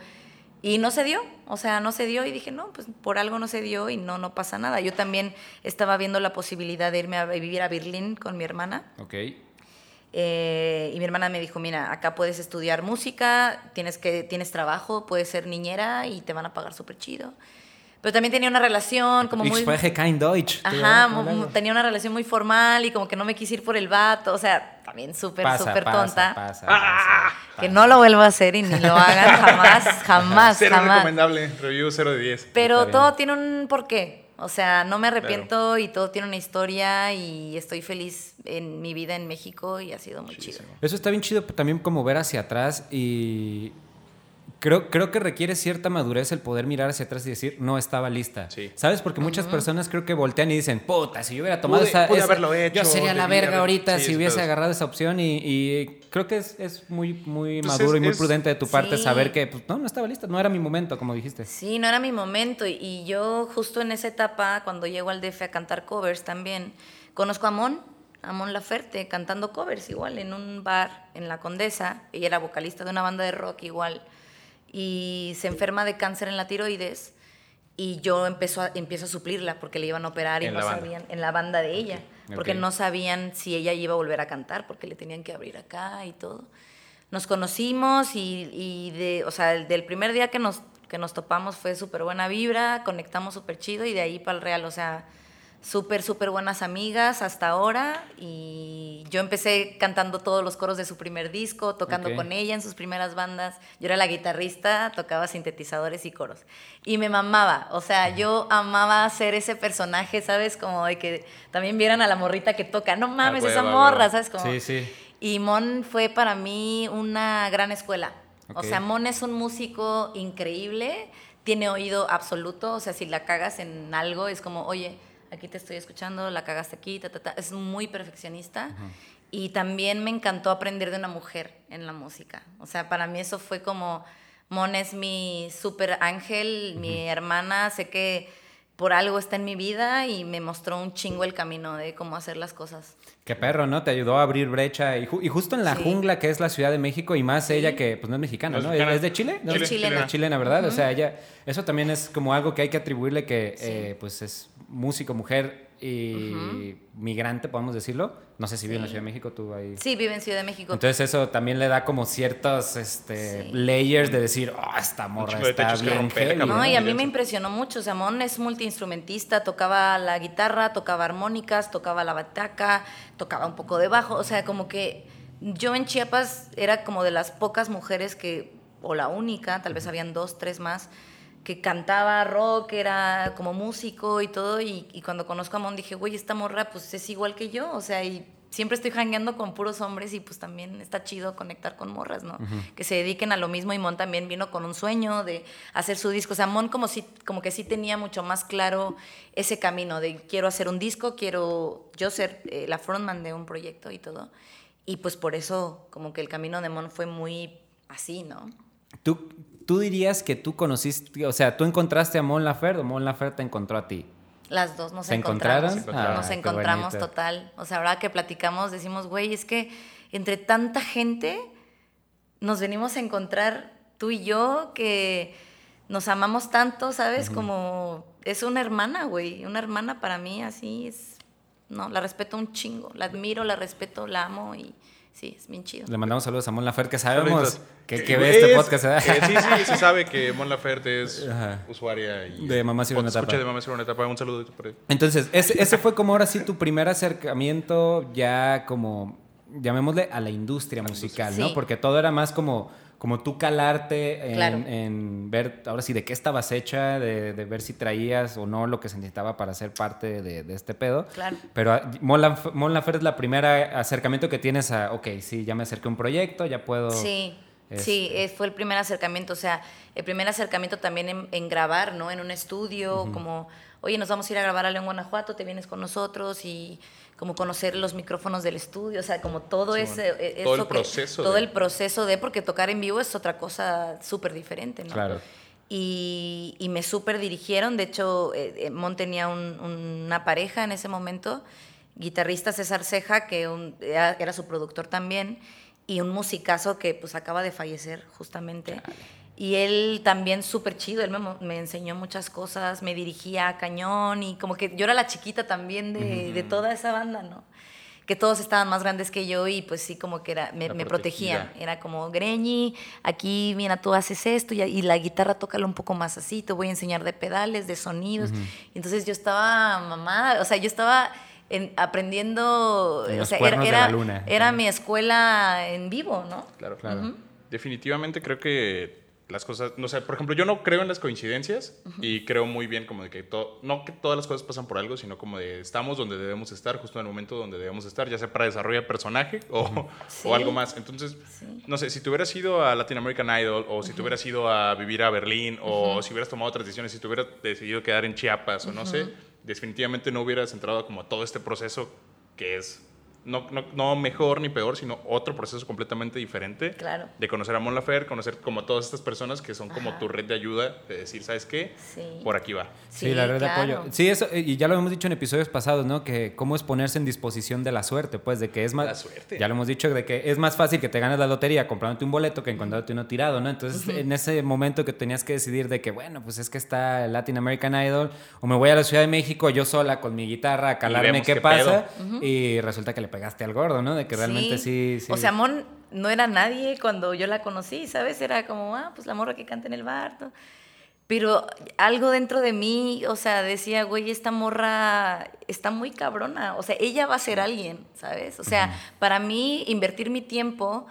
S1: Y no se dio, o sea, no se dio y dije, no, pues por algo no se dio y no, no pasa nada. Yo también estaba viendo la posibilidad de irme a vivir a Berlín con mi hermana.
S2: Ok.
S1: Eh, y mi hermana me dijo, mira, acá puedes estudiar música, tienes, que, tienes trabajo, puedes ser niñera y te van a pagar súper chido. Pero también tenía una relación como
S2: Ich
S1: muy...
S2: spreche kein Deutsch.
S1: Ajá, tenía una relación muy formal y como que no me quise ir por el vato, o sea, también súper, súper
S2: pasa,
S1: tonta.
S2: pasa,
S3: Ah.
S2: pasa,
S1: Que no lo vuelvo a hacer y ni lo hagan jamás, jamás,
S3: Cero
S1: jamás.
S3: recomendable, review 0 de 10.
S1: Pero
S2: Está bien.
S1: todo tiene un porqué. O sea, no me arrepiento y todo tiene una historia y estoy feliz en mi vida en México y ha sido muy chido.
S2: Eso está bien chido también como ver hacia atrás y creo, creo que requiere cierta madurez el poder mirar hacia atrás y decir, no estaba lista.
S3: Sí.
S2: ¿Sabes? Porque muchas personas creo que voltean y dicen, puta, si yo hubiera tomado
S3: Pude-
S2: esa...
S3: pude
S2: esa-
S3: haberlo hecho,
S2: Yo sería la verga
S3: haber-
S2: ahorita
S3: sí,
S2: si
S3: es
S2: hubiese agarrado esa opción y, y creo que es, es muy, muy
S3: Pues
S2: maduro
S3: es-
S2: y muy
S3: es-
S2: prudente de tu parte
S1: Sí.
S2: saber que, pues, no, no estaba lista, no era mi momento, como dijiste.
S1: Sí, no era mi momento. Y, yo justo en esa etapa, cuando llego al DF a cantar covers también, conozco a Mon, a Mon Laferte, cantando covers igual en un bar en La Condesa. Ella era vocalista de una banda de rock igual. Y se enferma de cáncer en la tiroides. Y yo empiezo a, empiezo a suplirla porque le iban a operar y
S3: En
S1: no
S3: banda.
S1: sabían, en la banda de ella, porque no sabían si ella iba a volver a cantar, porque le tenían que abrir acá y todo. Nos conocimos y, y de, o sea, el- del primer día que nos, que nos topamos fue súper buena vibra, conectamos súper chido y de ahí para el real, o sea, súper, súper buenas amigas hasta ahora. Y yo empecé cantando todos los coros de su primer disco, tocando con ella en sus primeras bandas. Yo era la guitarrista, tocaba sintetizadores y coros. Y me mamaba, o sea, yo amaba ser ese personaje, ¿sabes? Como de que también vieran a la morrita que toca, no mames,
S3: huevo,
S1: esa morra. ¿sabes? Como,
S2: Sí, sí.
S1: y Mon fue para mí una gran escuela. O
S2: Ok.
S1: sea, Mon es un músico increíble, tiene oído absoluto, o sea, si la cagas en algo es como, oye, aquí te estoy escuchando, la cagaste aquí, ta, ta, ta. es muy perfeccionista. Y también me encantó aprender de una mujer en la música. O sea, para mí eso fue como, Mon es mi súper ángel, mi hermana, sé que por algo está en mi vida y me mostró un chingo el camino de cómo hacer las cosas.
S2: Qué perro, ¿no? Te ayudó a abrir brecha y, ju- y justo en la
S1: Sí.
S2: jungla que es la Ciudad de México y más
S1: Sí.
S2: ella que pues no es mexicana,
S3: No es.
S2: ¿Es de Chile? ¿No?
S3: Chile,
S1: Es chilena.
S3: chilena.
S2: Es chilena, ¿verdad? O sea, ella, eso también es como algo que hay que atribuirle que eh, pues es músico, mujer y migrante, podemos decirlo. No sé si vive en la. Ciudad de México, tú ahí.
S1: Sí, vive en Ciudad de México.
S2: Entonces eso también le da como ciertos este,
S1: Sí.
S2: layers de decir, oh, esta morra está
S3: techos que
S2: bien
S3: romper,
S2: heavy",
S3: cabrón.
S1: No, y a mí me impresionó mucho. O sea, Mon es multiinstrumentista, tocaba la guitarra, tocaba armónicas, tocaba la bataca, tocaba un poco de bajo. O sea, como que yo en Chiapas era como de las pocas mujeres que, o la única, tal vez habían dos, tres más, que cantaba rock, era como músico y todo. Y, y cuando conozco a Mon dije, güey, esta morra pues es igual que yo. O sea, y siempre estoy jangueando con puros hombres y pues también está chido conectar con morras, ¿no? Que se dediquen a lo mismo y Mon también vino con un sueño de hacer su disco. O sea, Mon como, si, como que sí tenía mucho más claro ese camino de quiero hacer un disco, quiero yo ser eh, la frontman de un proyecto y todo. Y pues por eso como que el camino de Mon fue muy así, ¿no?
S2: ¿Tú, tú dirías que tú conociste, o sea, tú encontraste a Mon Laferte o Mon Laferte te encontró a ti.
S1: Las dos nos
S2: ¿Se
S1: encontramos.
S2: encontraron?
S1: Nos
S2: Ah,
S1: encontramos
S2: bonito.
S1: total. O sea, ahora que platicamos decimos, güey, es que entre tanta gente nos venimos a encontrar tú y yo que nos amamos tanto, ¿sabes? Como es una hermana, güey. Una hermana para mí así es... No, la respeto un chingo. La admiro, la respeto, la amo y sí, es bien chido.
S2: Le mandamos saludos a Mon Laferte, que sabemos
S3: Saluditos.
S2: que, que
S3: Eh,
S2: ve este
S3: es-
S2: podcast. ¿verdad?
S3: eh, sí, sí, se sabe que Mon Laferte es
S2: Ajá.
S3: usuaria y
S2: De Mamá Sirve una
S3: escucha
S2: Tapa.
S3: de Mamá Sirve una. Un saludo por ahí.
S2: Entonces, ese, ese fue como ahora sí tu primer acercamiento ya como, llamémosle, a la industria musical, ¿no?
S1: Sí.
S2: Porque todo era más como, como tú calarte en,
S1: Claro.
S2: en ver, ahora sí, de qué estabas hecha, de, de ver si traías o no lo que se necesitaba para ser parte de, de este pedo.
S1: Claro.
S2: Pero ah, Mon Laf- Mon Laferte es la primera acercamiento que tienes a, ok, sí, ya me acerqué a un proyecto, ya puedo...
S1: Sí,
S2: este-
S1: sí, eh, fue el primer acercamiento, o sea, el primer acercamiento también en, en grabar, ¿no? En un estudio, como, oye, nos vamos a ir a grabar a León, Guanajuato, te vienes con nosotros y como conocer los micrófonos del estudio, o sea, como todo
S3: Sí,
S1: ese...
S3: bueno,
S1: eh,
S3: todo el
S1: que-
S3: proceso
S1: todo
S3: de-
S1: el proceso de, porque tocar en vivo es otra cosa súper diferente, ¿no?
S2: Claro.
S1: Y, y me súper dirigieron. De hecho, eh, eh, Mon tenía un- una pareja en ese momento, guitarrista César Ceja, que un- era, era su productor también, y un musicazo que pues acaba de fallecer justamente. Y él también súper chido, él me, me enseñó muchas cosas, me dirigía a cañón y como que yo era la chiquita también de, de toda esa banda, ¿no? Que todos estaban más grandes que yo y pues sí como que era, me, me protegían. Era como, Greñi, aquí, mira, tú haces esto y, y la guitarra tócala un poco más así, te voy a enseñar de pedales, de sonidos. Y entonces yo estaba mamada, o sea, yo estaba en- aprendiendo,
S2: En
S1: o sea, era,
S2: de la
S1: era-
S2: luna.
S1: era mi escuela en vivo, ¿no?
S3: Claro,
S2: Claro.
S3: Definitivamente creo que las cosas, no sé, por ejemplo, yo no creo en las coincidencias y creo muy bien como de que todo, no que todas las cosas pasan por algo, sino como de estamos donde debemos estar, justo en el momento donde debemos estar, ya sea para desarrollar personaje o,
S1: Sí.
S3: o algo más. Entonces,
S1: Sí.
S3: no sé, si te hubieras ido a Latin American Idol o si te hubieras ido a vivir a Berlín o si hubieras tomado otras decisiones, si te hubieras decidido quedar en Chiapas o no sé, definitivamente no hubieras entrado como a todo este proceso que es no, no, no mejor ni peor, sino otro proceso completamente diferente
S1: Claro.
S3: de conocer a Mon Laferte, conocer como a todas estas personas que son como
S1: Ajá.
S3: tu red de ayuda, de decir, ¿sabes qué?
S1: Sí.
S3: Por aquí va.
S2: Sí, la red de apoyo. Sí, eso, y ya lo hemos dicho en episodios pasados, ¿no? Que cómo es ponerse en disposición de la suerte, pues, de que es más...
S3: La suerte.
S2: Ya lo hemos dicho, de que es más fácil que te ganes la lotería comprándote un boleto que encontrándote uno tirado, ¿no? Entonces, en ese momento que tenías que decidir de que, bueno, pues es que está el Latin American Idol, o me voy a la Ciudad de México yo sola con mi guitarra a calarme qué pasa, y resulta que le pegaste al gordo, ¿no? De que realmente sí... sí.
S1: O sea, Mon no era nadie cuando yo la conocí, ¿sabes? Era como, ah, pues la morra que canta en el bar. todo. Pero algo dentro de mí, o sea, decía, güey, esta morra está muy cabrona. O sea, ella va a ser alguien, ¿sabes? O sea, para mí, invertir mi tiempo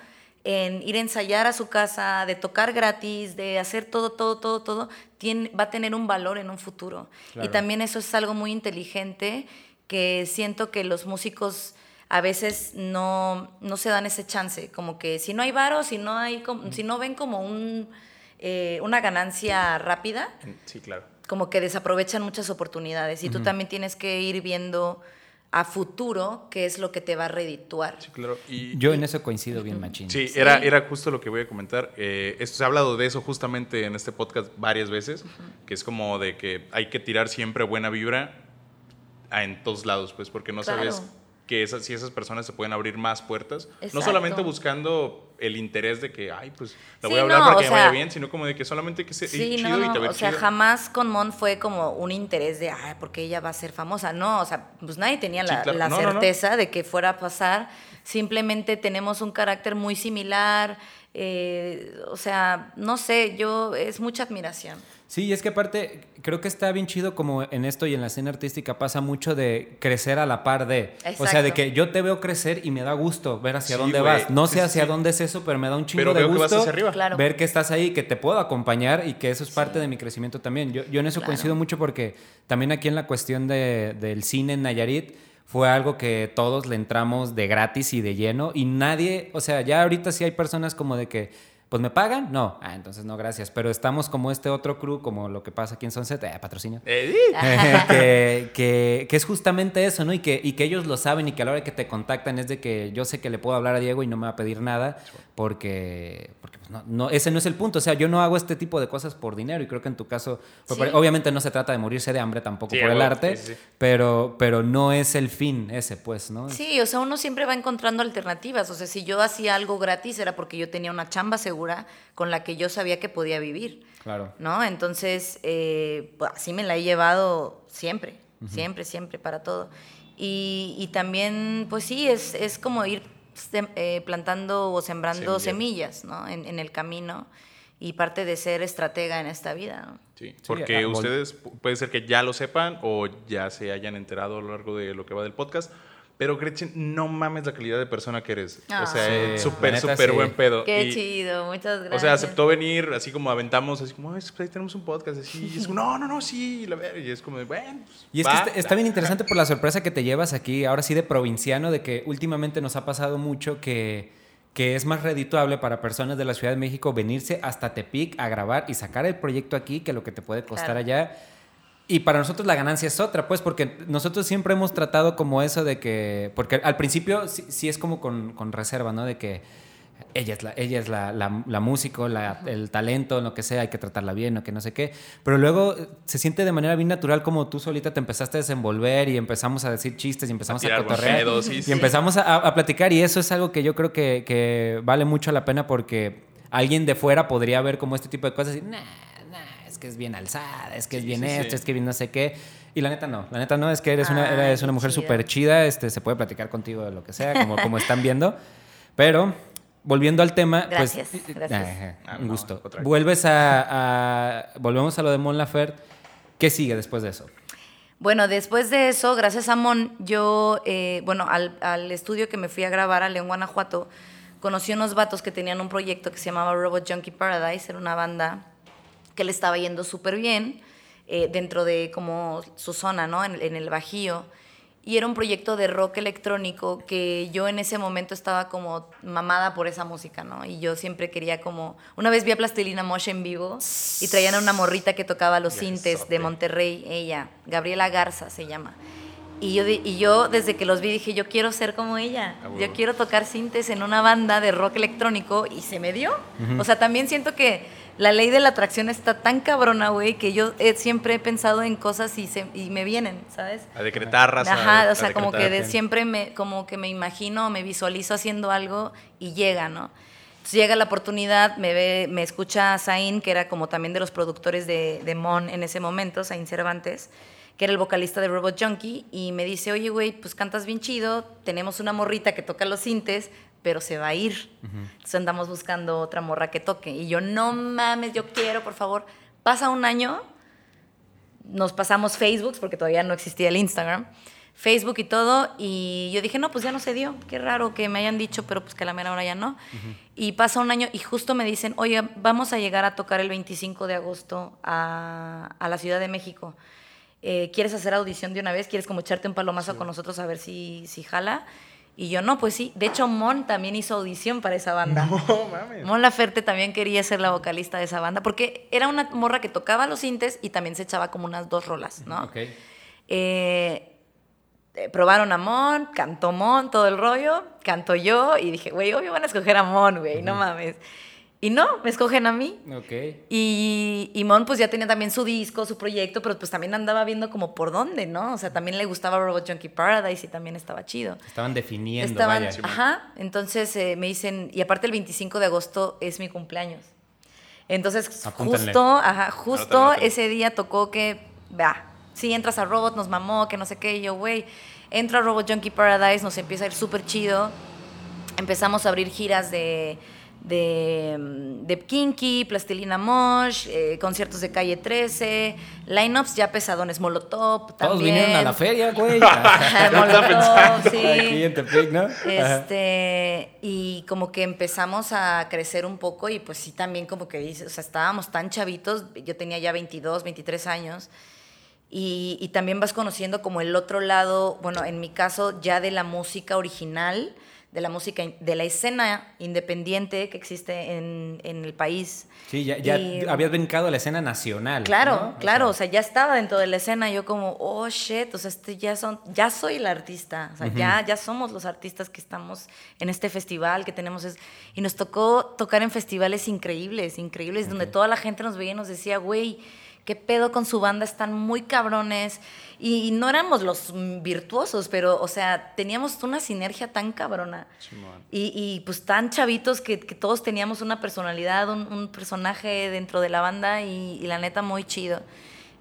S1: en ir a ensayar a su casa, de tocar gratis, de hacer todo, todo, todo, todo, tiene, va a tener un valor en un futuro.
S2: Claro.
S1: Y también eso es algo muy inteligente que siento que los músicos a veces no, no se dan ese chance, como que si no hay varo, si no, hay, si no ven como un, eh, una ganancia rápida,
S3: Sí, claro.
S1: como que desaprovechan muchas oportunidades y tú también tienes que ir viendo a futuro qué es lo que te va a redituar.
S3: Sí, claro. Y,
S2: Yo en eso coincido bien, machín.
S3: Sí, Era, era justo lo que voy a comentar. Eh, esto, se ha hablado de eso justamente en este podcast varias veces, que es como de que hay que tirar siempre buena vibra a- en todos lados, pues, porque no
S1: Claro.
S3: sabes que esas, si esas personas se pueden abrir más puertas. No solamente buscando el interés de que, ay, pues, la voy
S1: Sí,
S3: a hablar
S1: no,
S3: para que me vaya bien, sino como de que solamente que sea
S1: Sí,
S3: chido
S1: no,
S3: y te ve
S1: o sea, jamás con Mon fue como un interés de, ay, porque ella va a ser famosa. No, o sea, pues nadie tenía
S3: Sí,
S1: la,
S3: claro.
S1: la certeza de que fuera a pasar. Simplemente tenemos un carácter muy similar. eh, o sea, no sé, yo, es mucha admiración.
S2: Sí, y es que aparte creo que está bien chido como en esto y en la escena artística pasa mucho de crecer a la par de, o sea, de
S1: Exacto.
S2: que yo te veo crecer y me da gusto ver hacia
S3: Sí,
S2: dónde vas. No sé hacia
S3: sí.
S2: dónde es eso, pero me da un chingo
S3: Pero
S2: de
S3: veo que
S2: gusto
S3: vas hacia arriba.
S1: Claro.
S2: ver que estás ahí, que te puedo acompañar y que eso es parte de mi crecimiento también. Yo, yo en eso
S1: Claro.
S2: coincido mucho porque también aquí en la cuestión de- del cine en Nayarit fue algo que todos le entramos de gratis y de lleno y nadie, o sea, ya ahorita sí hay personas como de que pues me pagan, no, ah, entonces no, gracias. Pero estamos como este otro crew, como lo que pasa aquí en Sunset, eh, patrocinio.
S3: Eh,
S2: que, que- que es justamente eso, ¿no? Y que, y que ellos lo saben y que a la hora que te contactan es de que yo sé que le puedo hablar a Diego y no me va a pedir nada porque, porque pues, no, no, ese no es el punto. O sea, yo no hago este tipo de cosas por dinero y creo que en tu caso,
S1: Sí.
S2: obviamente no se trata de morirse de hambre tampoco
S3: Sí,
S2: por el
S3: bueno,
S2: arte,
S3: sí, sí, sí.
S2: Pero, pero no es el fin ese, pues, ¿no?
S1: Sí, o sea, uno siempre va encontrando alternativas. O sea, si yo hacía algo gratis era porque yo tenía una chamba segura con la que yo sabía que podía vivir.
S2: Claro.
S1: ¿no? Entonces, eh, pues, así me la he llevado siempre, siempre, siempre, para todo. Y, y también, pues sí, es, es como ir plantando o sembrando
S3: Semillas.
S1: semillas, ¿no? En, en el camino y parte de ser estratega en esta vida, ¿no?
S3: Sí, porque
S2: ah,
S3: ustedes pu- puede ser que ya lo sepan o ya se hayan enterado a lo largo de lo que va del podcast. Pero Gretchen, no mames la calidad de persona que eres. o sea,
S1: Ah.
S2: Sí,
S3: súper, súper
S2: sí.
S3: buen pedo.
S1: Qué
S3: Y,
S1: chido, muchas gracias.
S3: O sea, aceptó venir, así como aventamos, así como, "Ay, pues ahí tenemos un podcast, así. Y es como, no, no, no, sí, la ver. Y es como, de, bueno, pues,
S2: Y es que
S3: va".
S2: está, está bien interesante por la sorpresa que te llevas aquí, ahora sí de provinciano, de que últimamente nos ha pasado mucho que, que es más redituable para personas de la Ciudad de México venirse hasta Tepic a grabar y sacar el proyecto aquí que lo que te puede costar
S1: Claro.
S2: allá. Y para nosotros la ganancia es otra, pues, porque nosotros siempre hemos tratado como eso de que, porque al principio sí, sí es como con, con reserva, ¿no? De que ella es la, ella es la, la, la músico, la- el talento, lo que sea, hay que tratarla bien o que no sé qué. Pero luego se siente de manera bien natural como tú solita te empezaste a desenvolver y empezamos a decir chistes y empezamos a, cotorrear.
S3: sí,
S2: y
S3: sí.
S2: empezamos a, a platicar y eso es algo que yo creo que, que vale mucho la pena porque alguien de fuera podría ver como este tipo de cosas y nah, que es bien alzada, es que es bien
S3: sí,
S2: esto,
S3: sí.
S2: es que bien no sé qué. Y la neta no, la neta no, es que eres una, eres una mujer súper chida, este, se puede platicar contigo de lo que sea, como, como están viendo. Pero, volviendo al tema,
S1: Gracias,
S2: pues...
S1: gracias.
S2: ajá,
S3: Ah,
S2: un gusto. Vuelves a, a- Volvemos a lo de Mon Laferte. ¿Qué sigue después de eso?
S1: Bueno, después de eso, gracias a Mon, yo, eh, bueno, al, al estudio que me fui a grabar a León, Guanajuato, conocí unos vatos que tenían un proyecto que se llamaba Robot Junkie Paradise, era una banda que le estaba yendo súper bien eh, dentro de como su zona, ¿no? En, en el Bajío. Y era un proyecto de rock electrónico que yo en ese momento estaba como mamada por esa música, ¿no? Y yo siempre quería como... Una vez vi a Plastilina Mosh en vivo y traían a una morrita que tocaba los sintes de. Monterrey, ella, Gabriela Garza se llama. Y yo, y yo desde que los vi dije, yo quiero ser como ella.
S3: Ah,
S1: Yo quiero tocar sintes en una banda de rock electrónico y se me dio. O sea, también siento que la ley de la atracción está tan cabrona, güey, que yo siempre he pensado en cosas y, se, y me vienen, ¿sabes?
S3: A decretar raza.
S1: Ajá,
S3: a
S1: o sea, como que de siempre me, como que me imagino, me visualizo haciendo algo y llega, ¿no? Entonces llega la oportunidad, me ve, me escucha Zain, que era como también de los productores de, de Mon en ese momento, Zain Cervantes, que era el vocalista de Robot Junkie, y me dice, oye, güey, pues cantas bien chido, tenemos una morrita que toca los sintes, pero se va a ir. Entonces andamos buscando otra morra que toque. Y yo, no mames, yo quiero, por favor. Pasa un año, nos pasamos Facebook, porque todavía no existía el Instagram, Facebook y todo, y yo dije, no, pues ya no se dio, qué raro que me hayan dicho, pero pues que a la mera hora ya no. Y pasa un año y justo me dicen, oye, vamos a llegar a tocar el 25 de agosto a, a la Ciudad de México. Eh, ¿Quieres hacer audición de una vez? ¿Quieres como echarte un palomazo con nosotros a ver si, si jala? Y yo, no, pues sí. De hecho, Mon también hizo audición para esa banda.
S3: No mames.
S1: Mon Laferte también quería ser la vocalista de esa banda, porque era una morra que tocaba los sintes y también se echaba como unas dos rolas, ¿no?
S2: Ok.
S1: Eh, eh, probaron a Mon, cantó Mon, todo el rollo, canto yo y dije, güey, obvio van a escoger a Mon, güey, no mames. Y no, me escogen a mí.
S2: Ok.
S1: Y, y Mon pues ya tenía también su disco, su proyecto, pero pues también andaba viendo como por dónde, ¿no? O sea, también le gustaba Robot Junkie Paradise y también estaba chido.
S2: Estaban definiendo,
S1: Estaban,
S2: vaya.
S1: ajá, entonces eh, me dicen, y aparte el 25 de agosto es mi cumpleaños. Entonces,
S2: Apúntenle.
S1: justo, ajá, justo ese día tocó que, va, sí, entras a Robot, nos mamó, que no sé qué, y yo, güey, entro a Robot Junkie Paradise, nos empieza a ir súper chido. Empezamos a abrir giras de, de, de Kinky, Plastilina Mosh, eh, conciertos de Calle 13, lineups ya pesadones, Molotov también.
S2: Todos vinieron a la feria, güey.
S1: Molotov, sí.
S2: Aquí en Tepic, ¿no?
S1: Este, y como que empezamos a crecer un poco y pues sí también como que dices, o sea, estábamos tan chavitos, yo tenía ya 22, 23 años. Y, y también vas conociendo como el otro lado, bueno, en mi caso ya de la música original, de la música, de la escena independiente que existe en, en el país.
S2: Sí, ya, ya
S1: Y-
S2: habías brincado a la escena nacional.
S1: Claro, claro, o
S2: sea,
S1: ya estaba dentro de la escena, yo como, oh shit, o sea, este ya son, ya soy el artista, o sea, ya, ya somos los artistas que estamos en este festival que tenemos, es, y nos tocó tocar en festivales increíbles, increíbles, donde toda la gente nos veía y nos decía, güey, qué pedo con su banda, están muy cabrones, y, y no éramos los virtuosos, pero, o sea, teníamos una sinergia tan cabrona. Y, y, pues tan chavitos que, que todos teníamos una personalidad, un, un personaje dentro de la banda y, y la neta muy chido.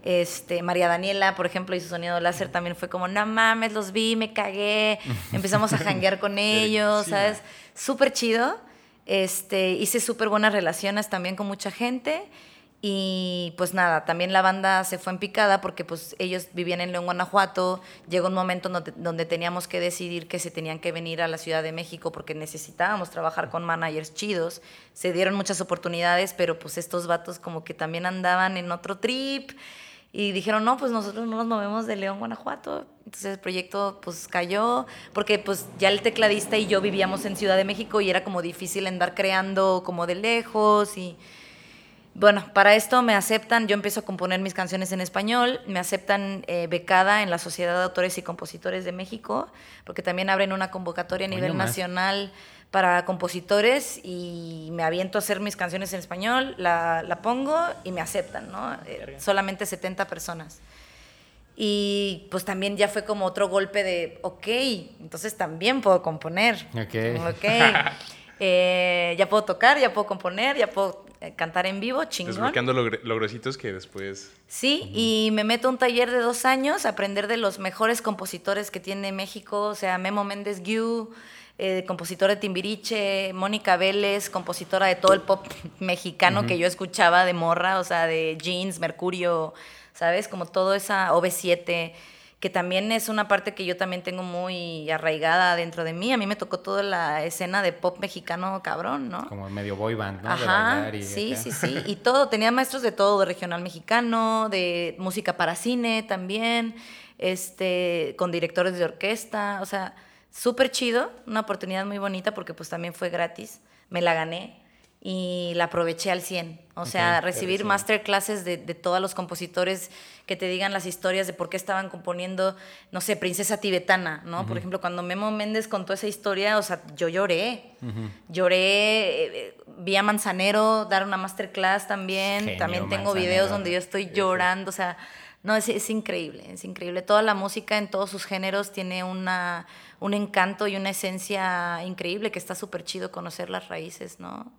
S1: Este, María Daniela, por ejemplo, y su sonido láser también fue como, no mames, los vi, me cagué. Empezamos a janguear con ellos. ¿sabes? Súper chido. Este, hice súper buenas relaciones también con mucha gente. Y pues nada, también la banda se fue en picada porque pues ellos vivían en León, Guanajuato. Llegó un momento donde, teníamos que decidir que se tenían que venir a la Ciudad de México porque necesitábamos trabajar con managers chidos. Se dieron muchas oportunidades, pero pues estos vatos como que también andaban en otro trip. Y dijeron, no, pues nosotros no nos movemos de León, Guanajuato. Entonces el proyecto pues cayó, porque pues ya el tecladista y yo vivíamos en Ciudad de México y era como difícil andar creando como de lejos y... Bueno, para esto me aceptan, yo empiezo a componer mis canciones en español, me aceptan eh, becada en la Sociedad de Autores y Compositores de México, porque también abren una convocatoria a nivel
S2: nomás.
S1: nacional para compositores y me aviento a hacer mis canciones en español, la, la pongo y me aceptan, ¿no? Eh, solamente 70 personas. Y pues también ya fue como otro golpe de, ok, entonces también puedo componer.
S2: Ok.
S1: Ok. Eh, ya puedo tocar, ya puedo componer, ya puedo cantar en vivo, chingón.
S3: Desbloqueando logre- logrositos que después...
S1: Sí, y me meto a un taller de dos años a aprender de los mejores compositores que tiene México, o sea, Memo Méndez Guiú, eh, compositora de Timbiriche, Mónica Vélez, compositora de todo el pop mexicano que yo escuchaba de morra, o sea, de Jeans, Mercurio, ¿sabes? Como todo esa OV7, que también es una parte que yo también tengo muy arraigada dentro de mí. A mí me tocó toda la escena de pop mexicano cabrón, ¿no?
S2: Como medio boy band, ¿no?
S1: Ajá,
S2: y
S1: sí,
S2: acá.
S1: sí, sí. Y todo, tenía maestros de todo, de regional mexicano, de música para cine también, este, con directores de orquesta, o sea, súper chido, una oportunidad muy bonita porque pues también fue gratis, me la gané y la aproveché al 100. O sea, recibir masterclasses de, de todos los compositores que te digan las historias de por qué estaban componiendo, no sé, Princesa Tibetana, ¿no? Por ejemplo, cuando Memo Méndez contó esa historia, o sea, yo lloré. Lloré, eh, eh, vi a Manzanero dar una masterclass también.
S2: Genio,
S1: también tengo
S2: Manzanero.
S1: videos donde yo estoy llorando, o sea, no, es, es increíble, es increíble. Toda la música en todos sus géneros tiene una, un encanto y una esencia increíble que está súper chido conocer las raíces, ¿no?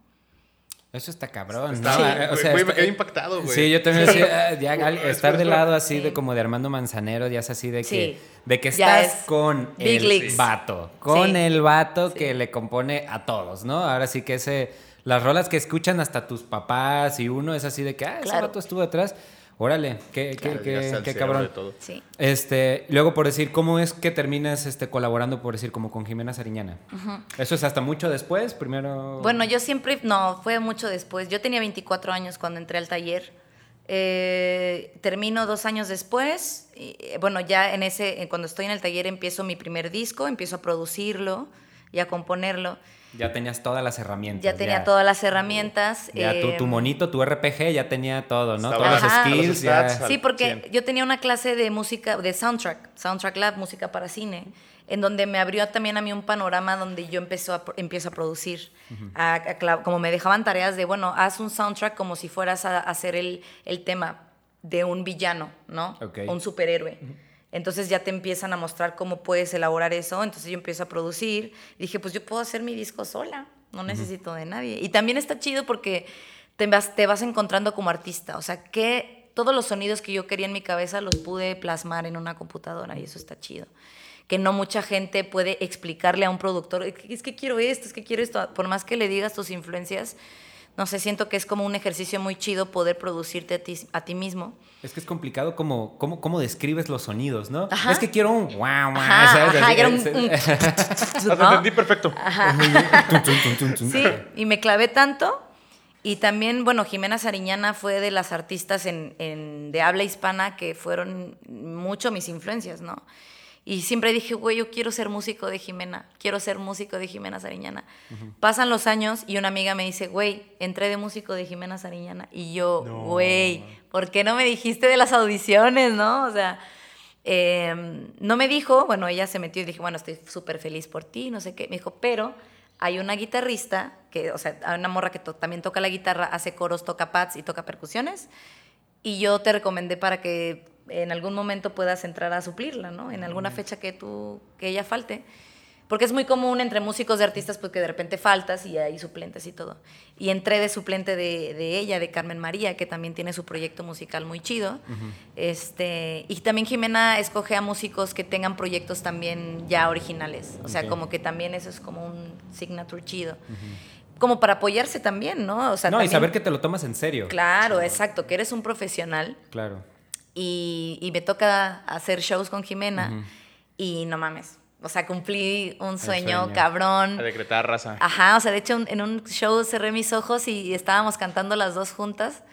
S2: Eso está cabrón,
S3: Está-
S2: ¿no?
S3: Sí. Güey, güey, me
S2: está-
S3: quedé impactado, güey.
S2: Sí, yo también decía, ah, ya al-
S3: Después,
S2: estar del
S3: güey.
S2: lado así
S1: Sí.
S2: de como de Armando Manzanero, ya es así de que,
S1: Sí.
S2: de que estás
S1: es
S2: con
S1: Big
S2: el
S1: leagues.
S2: vato, con
S1: Sí.
S2: el vato
S1: Sí.
S2: que le compone a todos, ¿no? Ahora sí que ese, las rolas que escuchan hasta tus papás y uno es así de que, ah, ese
S1: Claro.
S2: vato estuvo detrás. Órale, qué,
S3: Claro,
S2: cabrón.
S3: de todo.
S1: Sí.
S2: Este, luego por decir, ¿cómo es que terminas este, colaborando, por decir, como con Jimena Sariñana? Eso es hasta mucho después, primero...
S1: Bueno, yo siempre, no, fue mucho después. Yo tenía 24 años cuando entré al taller. Eh, termino dos años después. y, eh, bueno, ya en ese, eh, cuando estoy en el taller empiezo mi primer disco, empiezo a producirlo y a componerlo.
S2: Ya tenías todas las herramientas.
S1: Ya tenía todas las herramientas.
S2: Ya tu, tu
S1: em,
S2: monito, tu RPG ya tenía todo, ¿no? Todas las skills.
S3: Los
S2: ya-
S3: stats.
S1: Sí, porque
S3: 100.
S1: yo tenía una clase de música, de soundtrack, Soundtrack Lab, música para cine, en donde me abrió también a mí un panorama donde yo empezó a, empiezo a producir. A- a cla- como me dejaban tareas de, bueno, haz un soundtrack como si fueras a hacer el, el tema de un villano, ¿no?
S2: Ok.
S1: Un superhéroe. Entonces ya te empiezan a mostrar cómo puedes elaborar eso. Entonces yo empiezo a producir. Dije, pues yo puedo hacer mi disco sola. No necesito de nadie. Y también está chido porque te vas, te vas encontrando como artista. O sea, que todos los sonidos que yo quería en mi cabeza los pude plasmar en una computadora y eso está chido. Que no mucha gente puede explicarle a un productor, "Es que- es que quiero esto, es que quiero esto. Por más que le digas tus influencias, no sé, siento que es como un ejercicio muy chido poder producirte a ti, a ti mismo.
S2: Es que es complicado como, cómo, cómo describes los sonidos, ¿no?
S1: Ajá.
S2: Es que quiero un wow, wow.
S1: Ajá,
S2: ¿sabes?
S1: ajá, era un- ¿no?
S3: entendí perfecto.
S2: Tum.
S1: Sí, y me clavé tanto. Y también, bueno, Jimena Sariñana fue de las artistas en, en- de habla hispana que fueron mucho mis influencias, ¿no? Y siempre dije, güey, yo quiero ser músico de Jimena, quiero ser músico de Jimena Sariñana. Pasan los años y una amiga me dice, güey, entré de músico de Jimena Sariñana. Y yo,
S3: No.
S1: güey, ¿por qué no me dijiste de las audiciones, no? O sea, eh, no me dijo, bueno, ella se metió y dije, bueno, estoy súper feliz por ti, no sé qué. Me dijo, pero hay una guitarrista, que, o sea, hay una morra que to- también toca la guitarra, hace coros, toca pads y toca percusiones. Y yo te recomendé para que en algún momento puedas entrar a suplirla, ¿no? En alguna fecha que tú, que ella falte. Porque es muy común entre músicos de artistas, pues que de repente faltas y hay suplentes y todo. Y entré de suplente de, de ella, de Carmen María, que también tiene su proyecto musical muy chido. este, y también Jimena escoge a músicos que tengan proyectos también ya originales. O sea, como que también eso es como un signature chido. Como para apoyarse también, ¿no? O sea,
S2: no, y
S1: también-
S2: saber que te lo tomas en serio.
S1: Claro, exacto, que eres un profesional
S2: Claro.
S1: Y, y me toca hacer shows con Jimena y no mames. O sea, cumplí un sueño,
S2: sueño.
S1: cabrón.
S3: A decretar raza.
S1: Ajá, o sea, de hecho un- en un show cerré mis ojos y estábamos cantando las dos juntas.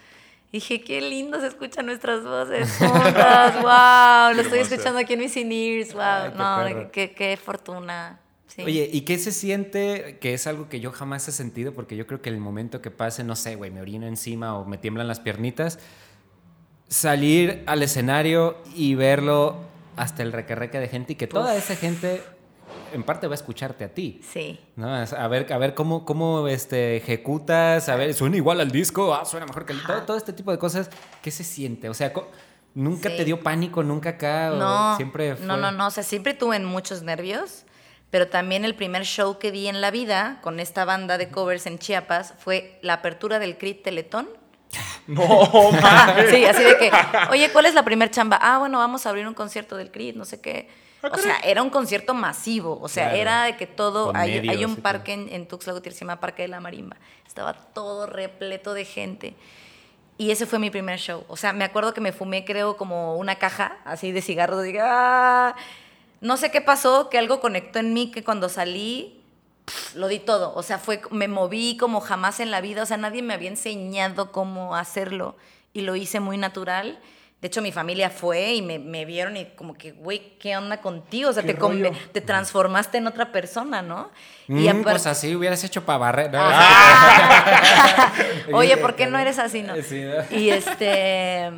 S1: Dije, qué lindo se escuchan nuestras voces juntas, wow, lo estoy escuchando aquí en mis in-ears, wow,
S2: Ay, qué
S1: no, qué, qué fortuna. Sí.
S2: Oye, ¿y qué se siente? Que es algo que yo jamás he sentido, porque yo creo que el momento que pase, no sé, güey, me orino encima o me tiemblan las piernitas, salir al escenario y verlo hasta el requerreque de gente y que toda esa gente en parte va a escucharte a ti.
S1: Sí.
S2: ¿no? A ver, a ver cómo, cómo este, ejecutas, a ver, suena igual al disco, ah, suena mejor que el... Todo, todo este tipo de cosas, ¿qué se siente? O sea, ¿nunca
S1: Sí.
S2: te dio pánico, nunca acá?
S1: No,
S2: siempre fue...
S1: no, no, no, o sea, siempre tuve muchos nervios, pero también el primer show que di en la vida con esta banda de covers en Chiapas fue la apertura del CRIT Teletón.
S3: No,
S1: sí, así de que, oye, ¿cuál es la primer chamba? Ah, bueno, vamos a abrir un concierto del CRIT, no sé qué. O sea, era un concierto masivo, o sea,
S2: Claro.
S1: era de que todo,
S2: Con
S1: hay,
S2: medios
S1: hay un parque en, en Tuxtla Gutiérrez, se llama Parque de la Marimba, estaba todo repleto de gente. Y ese fue mi primer show. O sea, me acuerdo que me fumé, creo, como una caja así de cigarros. Digo, "Ah". No sé qué pasó, que algo conectó en mí, que cuando salí, pff, lo di todo. O sea, fue, me moví como jamás en la vida. O sea, nadie me había enseñado cómo hacerlo. Y lo hice muy natural. De hecho, mi familia fue y me, me vieron y como que, güey, ¿qué onda contigo? O sea,
S3: ¿Qué
S1: te, te transformaste en otra persona, ¿no?
S2: Mm,
S1: aparte-
S2: pues así hubieras hecho para barrer. ¿no?
S1: Oye, ¿por qué no eres así, no?
S2: Sí, ¿no?
S1: Y este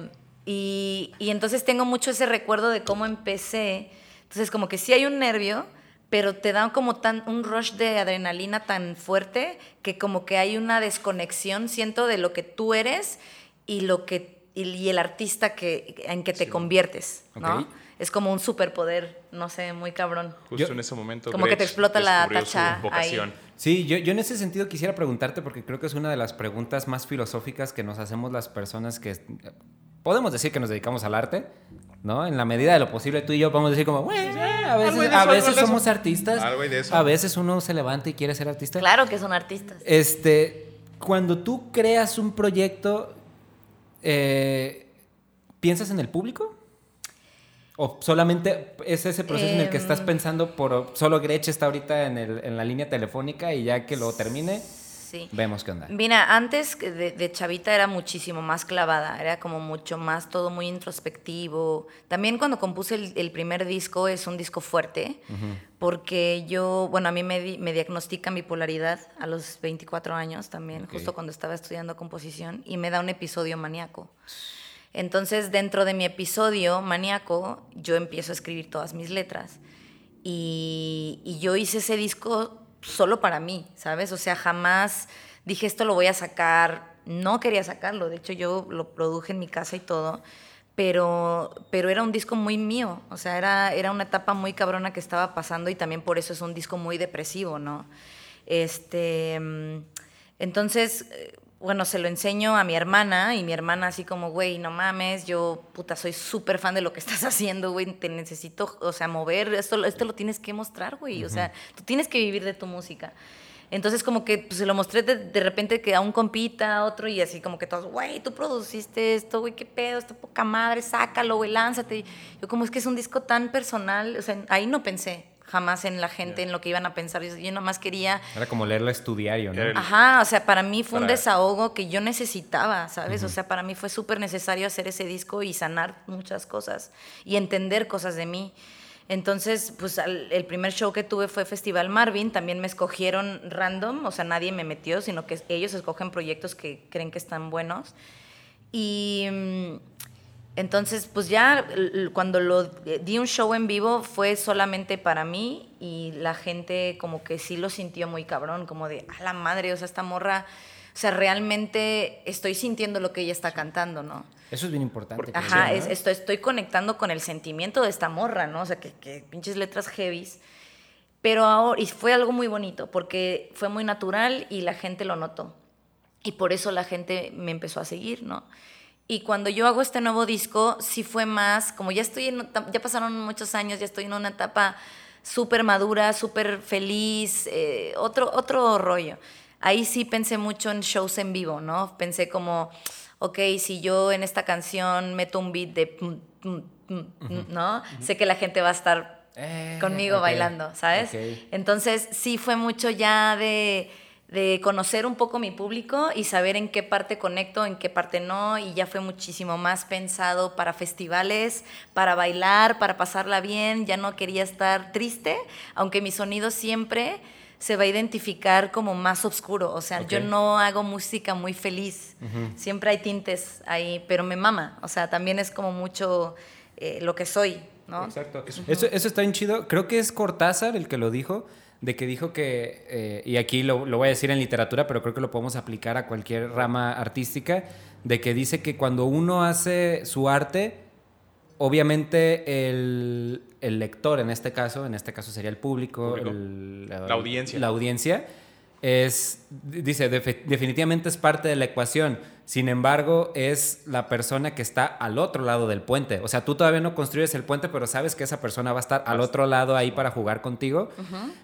S1: y, y entonces tengo mucho ese recuerdo de cómo empecé. Entonces como que sí hay un nervio, pero te da como tan un rush de adrenalina tan fuerte que como que hay una desconexión, siento de lo que tú eres y lo que y, y el artista que en que te conviertes, ¿no? Es como un superpoder, no sé, muy cabrón.
S3: Justo
S2: Yo-
S3: en ese momento.
S1: Como que te explota la tacha ahí.
S2: Sí, yo, yo en ese sentido quisiera preguntarte, porque creo que es una de las preguntas más filosóficas que nos hacemos las personas que podemos decir que nos dedicamos al arte, ¿no? En la medida de lo posible, tú y yo podemos decir como, "Güey, eh, a veces, a veces somos
S3: eso".
S2: artistas,
S3: Algo hay de eso.
S2: a veces uno se levanta y quiere ser artista.
S1: Claro que son artistas.
S2: Este, cuando tú creas un proyecto, eh, ¿piensas en el público? ¿O solamente es ese proceso en el que estás
S1: Em.
S2: pensando por solo Gretsch está ahorita en, el- en la línea telefónica y ya que lo termine?
S1: Sí.
S2: Vemos qué onda.
S1: Mira, antes de, de chavita era muchísimo más clavada, era como mucho más todo muy introspectivo. También cuando compuse el, el primer disco es un disco fuerte, porque yo, bueno, a mí me, me diagnostican bipolaridad a los 24 años también,
S2: Ok.
S1: justo cuando estaba estudiando composición, y me da un episodio maníaco. Entonces, dentro de mi episodio maníaco, yo empiezo a escribir todas mis letras. Y, y yo hice ese disco solo para mí, ¿sabes? O sea, jamás dije esto lo voy a sacar. No quería sacarlo, de hecho yo lo produje en mi casa y todo, pero, pero era un disco muy mío, o sea, era, era una etapa muy cabrona que estaba pasando y también por eso es un disco muy depresivo, ¿no? Este, mm, entonces, eh, bueno, se lo enseño a mi hermana y mi hermana así como, güey, no mames, yo, puta, soy súper fan de lo que estás haciendo, güey, te necesito, o sea, mover, esto, esto lo tienes que mostrar, güey, o sea, tú tienes que vivir de tu música. Entonces como que pues, se lo mostré de, de repente que a un compita, a otro, y así como que todos, güey, tú produciste esto, güey, qué pedo, esta poca madre, sácalo, güey, lánzate. Yo como es que es un disco tan personal, o sea, ahí no pensé jamás en la gente, en lo que iban a pensar. Yo, yo nomás quería
S2: Era como leerlo estudiario, ¿no?
S1: Ajá, o sea, para mí fue un
S3: Para-
S1: desahogo que yo necesitaba, ¿sabes? O sea, para mí fue súper necesario hacer ese disco y sanar muchas cosas y entender cosas de mí. Entonces, pues al- el primer show que tuve fue Festival Marvin, también me escogieron random, o sea, nadie me metió, sino que ellos escogen proyectos que creen que están buenos. Y mm, entonces, pues ya cuando lo eh, di un show en vivo fue solamente para mí y la gente como que sí lo sintió muy cabrón, como de, a la madre, o sea, esta morra, o sea, realmente estoy sintiendo lo que ella está cantando, ¿no?
S2: Eso es bien importante.
S1: Ajá, estoy conectando con el sentimiento de esta morra, ¿no? O sea, que, que pinches letras heavies. Pero ahora, y fue algo muy bonito, porque fue muy natural y la gente lo notó. Y por eso la gente me empezó a seguir, ¿no? Y cuando yo hago este nuevo disco, sí fue más, como ya estoy en, ya pasaron muchos años, ya estoy en una etapa súper madura, súper feliz, eh, otro, otro rollo. Ahí sí pensé mucho en shows en vivo, ¿no? Pensé como, ok, si yo en esta canción meto un beat de, ¿no? Sé que la gente va a estar
S2: Eh,
S1: conmigo bailando, ¿sabes? Entonces sí fue mucho ya de, de conocer un poco mi público y saber en qué parte conecto, en qué parte no, y ya fue muchísimo más pensado para festivales, para bailar, para pasarla bien, ya no quería estar triste, aunque mi sonido siempre se va a identificar como más oscuro, o sea, yo no hago música muy feliz, siempre hay tintes ahí, pero me mama, o sea, también es como mucho eh, lo que soy, ¿no?
S2: Exacto. Eso, eso está bien chido. Creo que es Cortázar el que lo dijo, de que dijo que, eh, y aquí lo, lo voy a decir en literatura, pero creo que lo podemos aplicar a cualquier rama artística, de que dice que cuando uno hace su arte, obviamente el, el lector, en este caso, en este caso sería el público, el-
S3: La audiencia.
S2: La audiencia es, dice, definitivamente es parte de la ecuación. Sin embargo, es la persona que está al otro lado del puente. O sea, tú todavía no construyes el puente, pero sabes que esa persona va a estar al otro lado ahí para jugar contigo.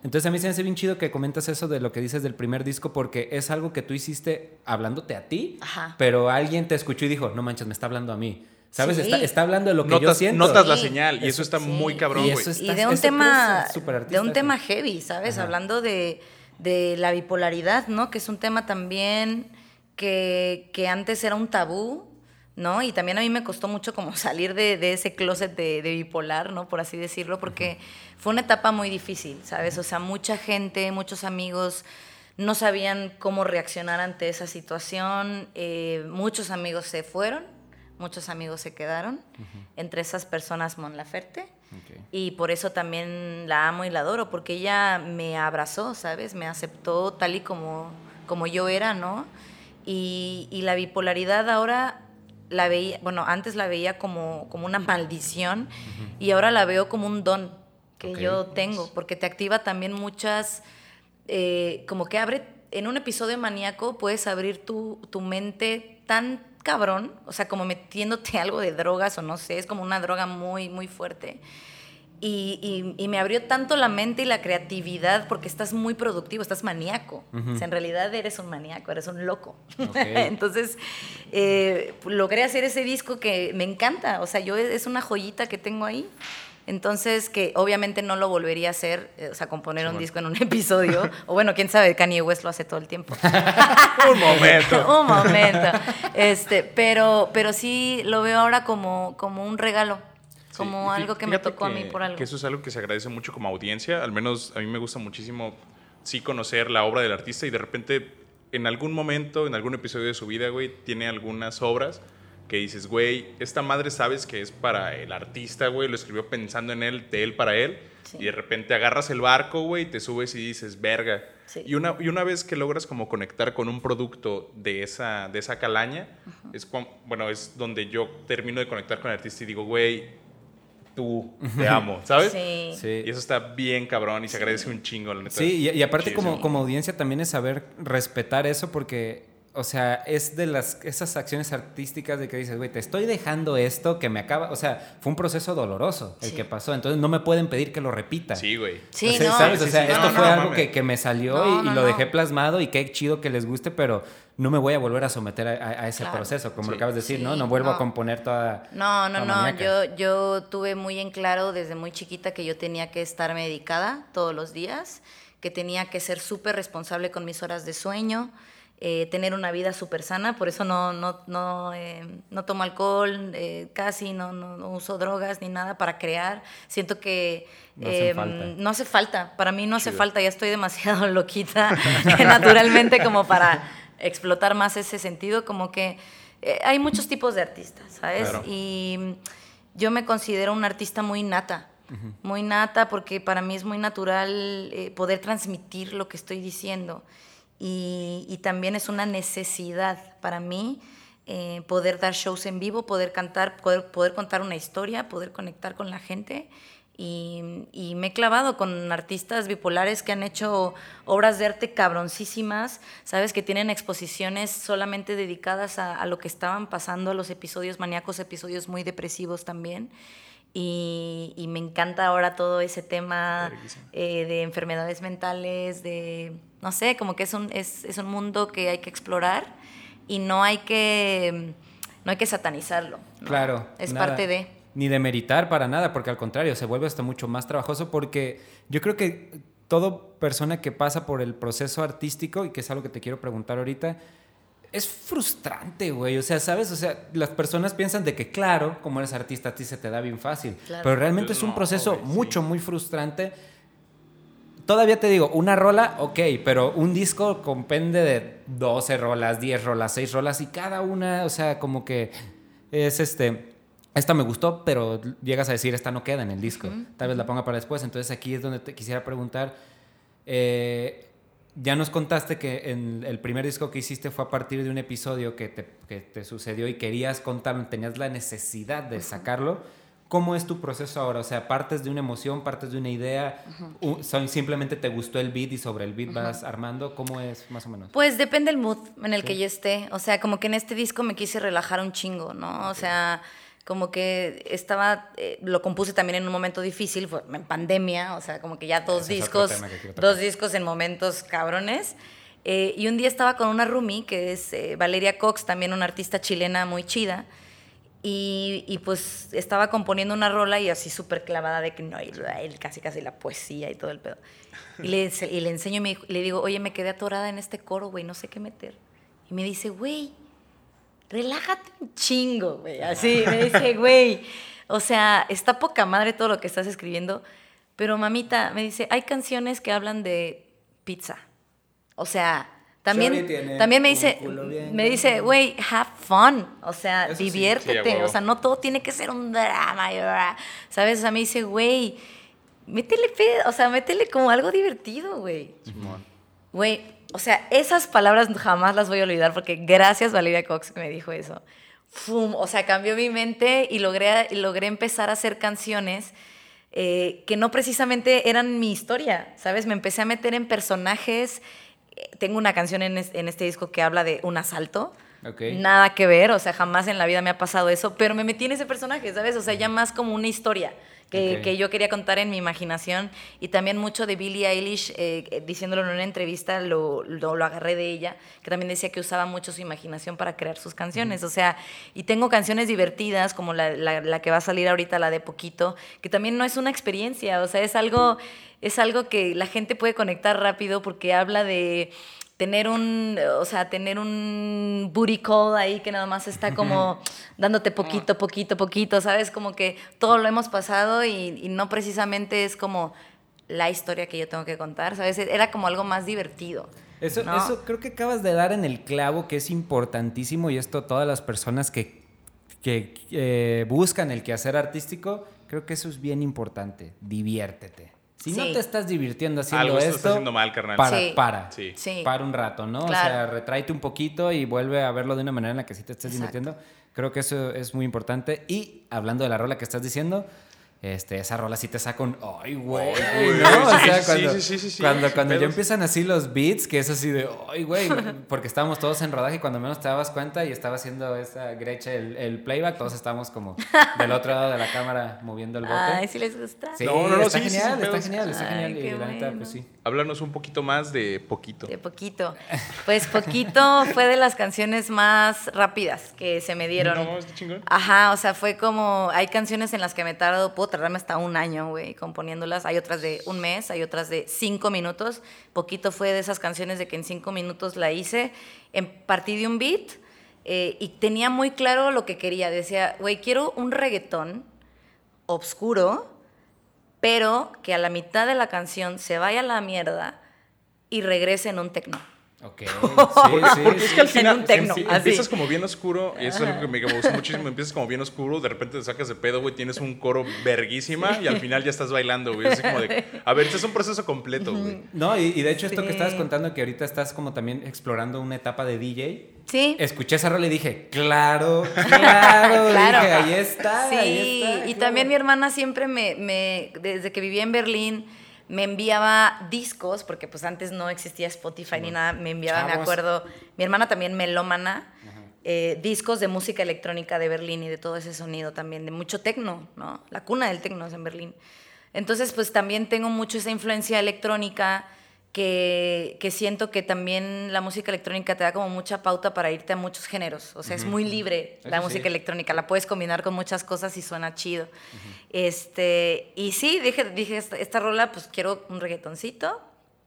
S2: Entonces a mí se me hace bien chido que comentas eso de lo que dices del primer disco, porque es algo que tú hiciste hablándote a ti,
S1: Ajá.
S2: pero alguien te escuchó y dijo, no manches, me está hablando a mí. ¿Sabes?
S1: Sí.
S2: Está, está hablando de lo que yo siento.
S3: notas la
S1: Sí.
S3: señal y eso está
S1: Sí.
S3: muy cabrón,
S2: Y
S3: güey.
S1: y de un tema de un tema heavy sabes
S2: Ajá.
S1: hablando de, de la bipolaridad no que es un tema también que, que antes era un tabú no y también a mí me costó mucho como salir de, de ese closet de, de bipolar no por así decirlo porque fue una etapa muy difícil sabes o sea mucha gente muchos amigos no sabían cómo reaccionar ante esa situación eh, muchos amigos se fueron muchos amigos se quedaron entre esas personas Mon Laferte
S2: Ok.
S1: y por eso también la amo y la adoro, porque ella me abrazó, ¿sabes? Me aceptó tal y como, como yo era, ¿no? Y, y la bipolaridad ahora la veía, bueno, antes la veía como, como una maldición y ahora la veo como un don que yo tengo, porque te activa también muchas, eh, como que abre, en un episodio maníaco puedes abrir tu, tu mente tan cabrón, o sea, como metiéndote algo de drogas o no sé, es como una droga muy, muy fuerte. Y, y- y me abrió tanto la mente y la creatividad porque estás muy productivo, estás maníaco. O sea, en realidad eres un maníaco, eres un loco.
S2: Ok.
S1: Entonces, eh, logré hacer ese disco que me encanta. O sea, yo es una joyita que tengo ahí. Entonces, que obviamente no lo volvería a hacer, eh, o sea, componer un disco en un episodio. o bueno, quién sabe, Kanye West lo hace todo el tiempo.
S3: un momento.
S1: un momento. Este, pero, pero sí lo veo ahora como, como un regalo. Como algo que me tocó a mí por algo.
S3: Que eso es algo que se agradece mucho como audiencia. Al menos a mí me gusta muchísimo sí conocer la obra del artista y de repente en algún momento, en algún episodio de su vida, güey, tiene algunas obras que dices, güey, esta madre sabes que es para el artista, güey, lo escribió pensando en él, de él para él, y de repente agarras el barco, güey, te subes y dices, verga. Y, una, y una vez que logras como conectar con un producto de esa, de esa calaña, es bueno, es donde yo termino de conectar con el artista y digo, güey, tú, te amo, ¿sabes? Sí. Y eso está bien cabrón y se agradece un chingo, la neta.
S2: Sí, y, aparte como, como audiencia también es saber respetar eso porque o sea, es de las esas acciones artísticas de que dices, güey, te estoy dejando esto que me acaba, o sea, fue un proceso doloroso el que pasó, entonces no me pueden pedir que lo repita.
S3: Sí, güey.
S1: Sí,
S2: o sea, ¿sabes? o sea, esto fue algo que, que, me salió y, lo dejé plasmado y qué chido que les guste, pero no me voy a volver a someter a, ese proceso, como lo acabas de decir, ¿no? No vuelvo a componer toda.
S1: No, no, no. Yo, yo tuve muy en claro desde muy chiquita que yo tenía que estar medicada todos los días, que tenía que ser súper responsable con mis horas de sueño eh, tener una vida súper sana, por eso no, no, no, eh, no tomo alcohol, eh, casi no, no, uso drogas ni nada para crear. Siento que no hace, falta. no hace falta, para mí no hace falta, ya estoy demasiado loquita naturalmente como para explotar más ese sentido, como que hay muchos tipos de artistas, ¿sabes? Y yo me considero una artista muy nata. Muy nata porque para mí es muy natural poder transmitir lo que estoy diciendo y, también es una necesidad para mí eh, poder dar shows en vivo, poder cantar, poder, poder contar una historia, poder conectar con la gente. Y, me he clavado con artistas bipolares que han hecho obras de arte cabroncísimas, ¿sabes? Que tienen exposiciones solamente dedicadas a, lo que estaban pasando, a los episodios maníacos, episodios muy depresivos también. Y, me encanta ahora todo ese tema eh, de enfermedades mentales, de, no sé, como que es un, es, es, un mundo que hay que explorar y no hay que, no hay que satanizarlo.
S2: Claro.
S1: Es parte de...
S2: Ni de meritar para nada, porque al contrario, se vuelve hasta mucho más trabajoso porque yo creo que toda persona que pasa por el proceso artístico, y que es algo que te quiero preguntar ahorita, es frustrante, güey. O sea, ¿sabes? O sea, las personas piensan de que, claro, como eres artista, a ti se te da bien fácil. Pero realmente es un proceso mucho, muy frustrante. Todavía te digo, una rola, ok, pero un disco compende de 12 rolas, 10 rolas, 6 rolas y cada una, o sea, como que es este. Esta me gustó, pero llegas a decir, esta no queda en el disco. Tal vez la ponga para después. Entonces aquí es donde te quisiera preguntar. Eh, ya nos contaste que en el primer disco que hiciste fue a partir de un episodio que te, que te sucedió y querías contarlo, tenías la necesidad de sacarlo. ¿Cómo es tu proceso ahora? O sea, partes de una emoción, partes de una idea, simplemente te gustó el beat y sobre el beat vas armando. ¿Cómo es más o menos?
S1: Pues depende del mood en el que yo esté. O sea, como que en este disco me quise relajar un chingo, ¿no? O sea, como que estaba, eh, lo compuse también en un momento difícil, fue en pandemia, o sea, como que ya dos discos, dos discos en momentos cabrones. Eh, y un día estaba con una roomie, que es eh, Valeria Cox, también una artista chilena muy chida, y, y, pues estaba componiendo una rola y así súper clavada de que no, y, casi casi la poesía y todo el pedo. Y le, y le enseño y le digo, oye, me quedé atorada en este coro, güey, no sé qué meter. Y me dice, güey, relájate un chingo, güey. Así me dice, güey, o sea, está poca madre todo lo que estás escribiendo, pero mamita, me dice, hay canciones que hablan de pizza. O sea, también, también me dice, me dice, güey, have fun, o sea, diviértete, o sea, no todo tiene que ser un drama, ¿sabes? O sea, me dice, güey, métele, o sea, métele como algo divertido, güey. Güey, o sea, esas palabras jamás las voy a olvidar porque gracias Valeria Cox que me dijo eso. Fum, o sea, cambió mi mente y logré, logré empezar a hacer canciones eh, que no precisamente eran mi historia, ¿sabes? Me empecé a meter en personajes. Tengo una canción en, en este disco que habla de un asalto.
S2: Ok.
S1: Nada que ver, o sea, jamás en la vida me ha pasado eso, pero me metí en ese personaje, ¿sabes? O sea, ya más como una historia que,
S2: Ok.
S1: que yo quería contar en mi imaginación. Y también mucho de Billie Eilish, eh, eh, diciéndolo en una entrevista, lo, lo, lo agarré de ella, que también decía que usaba mucho su imaginación para crear sus canciones, o sea, y tengo canciones divertidas como la, la- la que va a salir ahorita, la de Poquito, que también no es una experiencia, o sea, es algo, es algo que la gente puede conectar rápido porque habla de tener un, o sea, tener un booty call ahí que nada más está como dándote poquito, poquito, poquito, ¿sabes? Como que todo lo hemos pasado y, y no precisamente es como la historia que yo tengo que contar, ¿sabes? Era como algo más divertido.
S2: Eso,
S1: ¿no?
S2: eso creo que acabas de dar en el clavo, que es importantísimo, y esto todas las personas que, que eh, buscan el quehacer artístico, creo que eso es bien importante. Diviértete. Si no te estás divirtiendo haciendo
S3: Algo estás
S2: esto,
S3: haciendo mal, carnal.
S2: para,
S1: Sí.
S2: para.
S3: Sí.
S1: Sí.
S2: Para un rato, ¿no? O sea, retráete un poquito y vuelve a verlo de una manera en la que sí te estés
S1: Exacto.
S2: divirtiendo. Creo que eso es muy importante. Y hablando de la rola que estás diciendo, este, esa rola sí te saca un, ay, güey,
S3: Ay,
S2: ¿no? O
S3: sí,
S2: sea,
S3: sí,
S2: cuando,
S3: sí, sí, sí, sí,
S2: cuando, ya empiezan así los beats, que es así de, ay, güey, porque estábamos todos en rodaje y cuando menos te dabas cuenta y estaba haciendo esa Grecha el, el playback, todos estábamos como del otro lado de la cámara moviendo el bote.
S1: Ay, si les gusta.
S2: Sí,
S3: No, no, no,
S2: está
S3: sí, sí,
S2: genial, está genial, está
S1: Ay,
S2: genial. y la neta,
S1: bueno.
S2: pues sí.
S3: Háblanos un poquito más de poquito.
S1: De poquito. Pues poquito fue de las canciones más rápidas que se me dieron.
S3: No, está chingón.
S1: Ajá, o sea, fue como, hay canciones en las que me tardo, puedo tardarme hasta un año, güey, componiéndolas. Hay otras de un mes, hay otras de cinco minutos. Poquito fue de esas canciones de que en cinco minutos la hice. En, partí de un beat eh, y tenía muy claro lo que quería. Decía, güey, quiero un reggaetón obscuro, pero que a la mitad de la canción se vaya a la mierda y regrese en un tecno.
S2: Ok, sí, sí,
S3: Porque es que al final
S1: un tecno,
S3: empie-
S1: así.
S3: empiezas como bien oscuro, y eso es algo que me gustó muchísimo, empiezas como bien oscuro, de repente te sacas de pedo, güey, tienes un coro verguísima y al final ya estás bailando, güey. Así como de, a ver, este es un proceso completo, güey.
S2: No, y, y de hecho esto que estabas contando, que ahorita estás como también explorando una etapa de DJ,
S1: Sí.
S2: escuché esa rola y dije, claro, claro,
S1: Claro.
S2: dije, ahí está,
S1: Sí,
S2: ahí está.
S1: y
S2: claro".
S1: también mi hermana siempre me, me- desde que vivía en Berlín, me enviaba discos, porque pues antes no existía Spotify ni nada, me enviaba, me acuerdo, mi hermana también melómana, eh, discos de música electrónica de Berlín y de todo ese sonido también, de mucho tecno, ¿no? La cuna del tecno es en Berlín. Entonces, pues también tengo mucho esa influencia electrónica que, que siento que también la música electrónica te da como mucha pauta para irte a muchos géneros. O sea, es muy libre la
S2: Eso
S1: música
S2: sí.
S1: electrónica. La puedes combinar con muchas cosas y suena chido. este, y sí, dije, dije esta, esta rola, pues quiero un reggaetoncito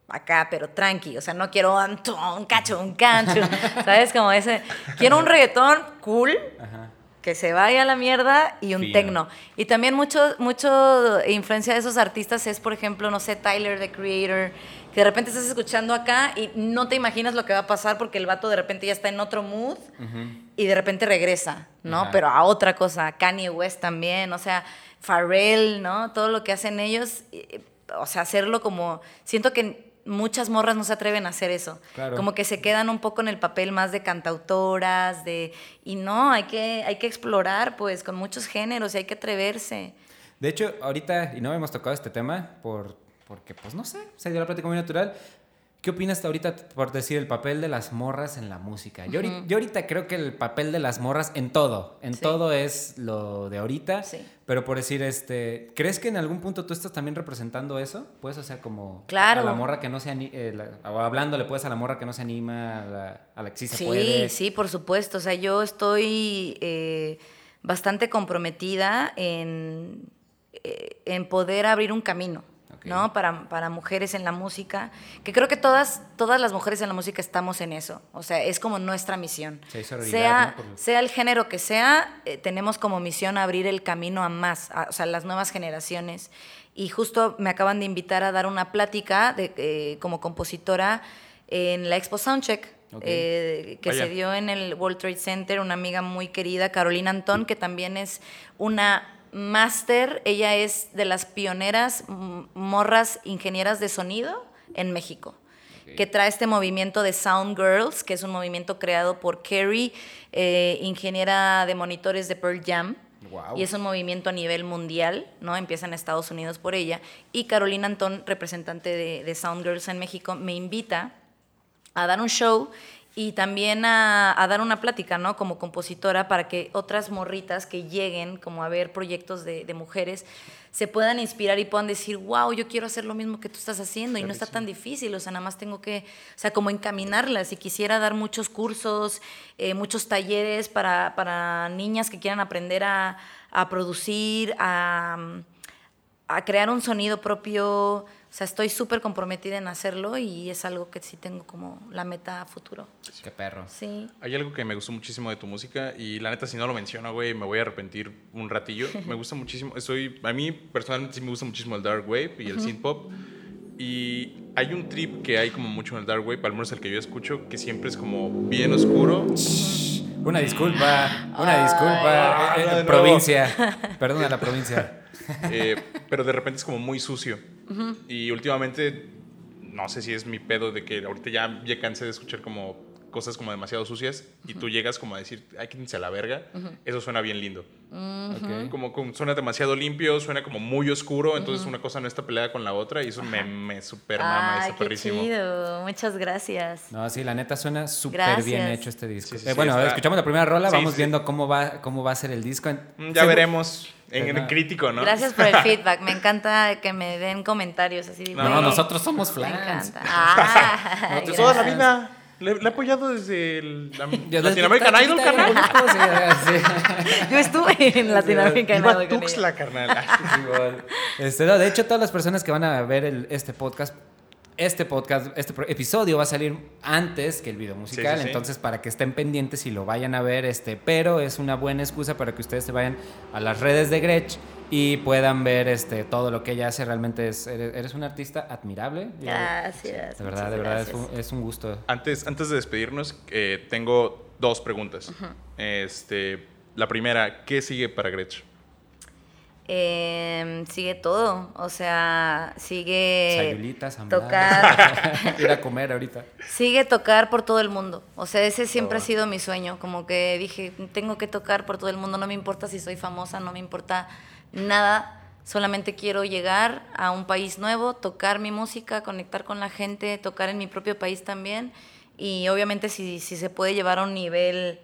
S1: acá, pero tranqui. O sea, no quiero un, un cacho, un cancho. ¿Sabes? Como ese. Quiero un reggaetón cool
S2: Ajá.
S1: que se vaya a la mierda y un
S2: Fino.
S1: tecno. Y también mucho, mucho influencia de esos artistas es, por ejemplo, no sé, Tyler, the Creator, que de repente estás escuchando acá y no te imaginas lo que va a pasar porque el vato de repente ya está en otro mood y de repente regresa, ¿no? Pero a otra cosa, Kanye West también, o sea, Pharrell, ¿no? Todo lo que hacen ellos, o sea, hacerlo como, siento que muchas morras no se atreven a hacer eso.
S2: Claro.
S1: Como que se quedan un poco en el papel más de cantautoras, de y no, hay que hay que explorar pues con muchos géneros y hay que atreverse.
S2: De hecho, ahorita, y no hemos tocado este tema, por, porque, pues no sé, se dio la plática muy natural. ¿Qué opinas hasta ahorita por decir el papel de las morras en la música? Yo, ahorita, yo ahorita creo que el papel de las morras en todo, en
S1: Sí.
S2: todo es lo de ahorita.
S1: Sí.
S2: Pero por decir, este, ¿crees que en algún punto tú estás también representando eso? Puedes hacer como
S1: Claro.
S2: a la morra que no se anima, o hablándole pues a la morra que no se anima, a la, a la que sí se
S1: Sí,
S2: puede.
S1: sí, por supuesto. O sea, yo estoy eh, bastante comprometida en, eh, en poder abrir un camino. ¿No? Para, para mujeres en la música, que creo que todas, todas las mujeres en la música estamos en eso, o sea, es como nuestra misión.
S2: Sí,
S1: sea,
S2: ¿no? Por-
S1: sea el género que sea, eh, tenemos como misión abrir el camino a más, a- o sea, las nuevas generaciones. Y justo me acaban de invitar a dar una plática de, eh, como compositora en la Expo Soundcheck, eh, que
S3: Vaya.
S1: se dio en el World Trade Center, una amiga muy querida, Carolina Antón, que también es una máster, ella es de las pioneras morras ingenieras de sonido en México que trae este movimiento de Sound Girls, que es un movimiento creado por Carrie, eh, ingeniera de monitores de Pearl Jam.
S2: Guau.
S1: Y es un movimiento a nivel mundial, ¿no? Empieza en Estados Unidos por ella. Y Carolina Antón, representante de, de Sound Girls en México, me invita a dar un show y también a, a dar una plática, ¿no? Como compositora para que otras morritas que lleguen como a ver proyectos de, de mujeres se puedan inspirar y puedan decir, wow, yo quiero hacer lo mismo que tú estás haciendo y no está tan difícil, o sea, nada más tengo que, o sea, como encaminarlas y quisiera dar muchos cursos, eh, muchos talleres para, para niñas que quieran aprender a, a producir, a, a crear un sonido propio, o sea, estoy súper comprometida en hacerlo y es algo que sí tengo como la meta a futuro.
S2: Qué perro.
S1: Sí.
S3: Hay algo que me gustó muchísimo de tu música y la neta si no lo menciono, güey, me voy a arrepentir un ratillo. Me gusta muchísimo, soy, a mí personalmente sí me gusta muchísimo el dark wave y el synth pop. Y hay un trip que hay como mucho en el dark wave, al menos el que yo escucho, que siempre es como bien oscuro.
S2: Una disculpa, una disculpa.
S3: Ah,
S2: Eh, eh, provincia. Perdona la provincia.
S3: Eh, pero de repente es como muy sucio. Y últimamente, no sé si es mi pedo de que ahorita ya, ya cansé de escuchar como cosas como demasiado sucias y tú llegas como a decir, ay, quítense la verga. Eso suena bien lindo.
S2: Ok.
S3: Como, como suena demasiado limpio, suena como muy oscuro, entonces una cosa no está peleada con la otra y eso me, me super mama,
S1: Ay,
S3: está
S1: qué
S3: perrísimo.
S1: chido. Muchas gracias.
S2: No, sí, la neta suena súper bien hecho este disco.
S3: Sí, sí,
S2: Eh,
S3: sí,
S2: bueno,
S3: está-
S2: escuchamos la primera rola,
S3: Sí,
S2: vamos
S3: sí.
S2: viendo cómo va, cómo va a ser el disco. En-
S3: Mm, Ya veremos en
S2: no.
S3: crítico, ¿no?
S1: Gracias por el feedback. Me encanta que me den comentarios así.
S3: No,
S2: No,
S1: "Güey,
S2: nosotros somos
S1: Me
S2: fans.
S1: encanta. Ah,
S2: Nosotros
S3: Toda la vida. Le, le he apoyado desde el la-
S2: Ya
S3: Latin
S2: desde
S3: American
S2: que
S3: Idol, carnal.
S2: chiquita, sí, sí.
S1: Yo estuve en Latinoamérica.
S3: Iba
S1: no,
S3: a
S1: con
S3: Tuxtla, carnal.
S2: Este, no, de hecho, todas las personas que van a ver el- este podcast, este podcast, este episodio va a salir antes que el video musical,
S3: Sí, sí, sí.
S2: entonces para que estén pendientes y lo vayan a ver, este, pero es una buena excusa para que ustedes se vayan a las redes de Gretsch y puedan ver este, todo lo que ella hace. Realmente es, eres, eres una artista admirable.
S1: Gracias.
S2: De verdad, de verdad, es un, es un gusto.
S3: Antes, antes de despedirnos, eh, tengo dos preguntas. este, la primera, ¿qué sigue para Gretsch?
S1: Eh, sigue todo. O sea, sigue.
S2: Sayulitas,
S1: tocar.
S2: Ir a comer ahorita.
S1: Sigue tocar por todo el mundo. O sea, ese siempre
S2: Oh.
S1: ha sido mi sueño. Como que dije, tengo que tocar por todo el mundo. No me importa si soy famosa, no me importa nada. Solamente quiero llegar a un país nuevo, tocar mi música, conectar con la gente, tocar en mi propio país también. Y obviamente si, si se puede llevar a un nivel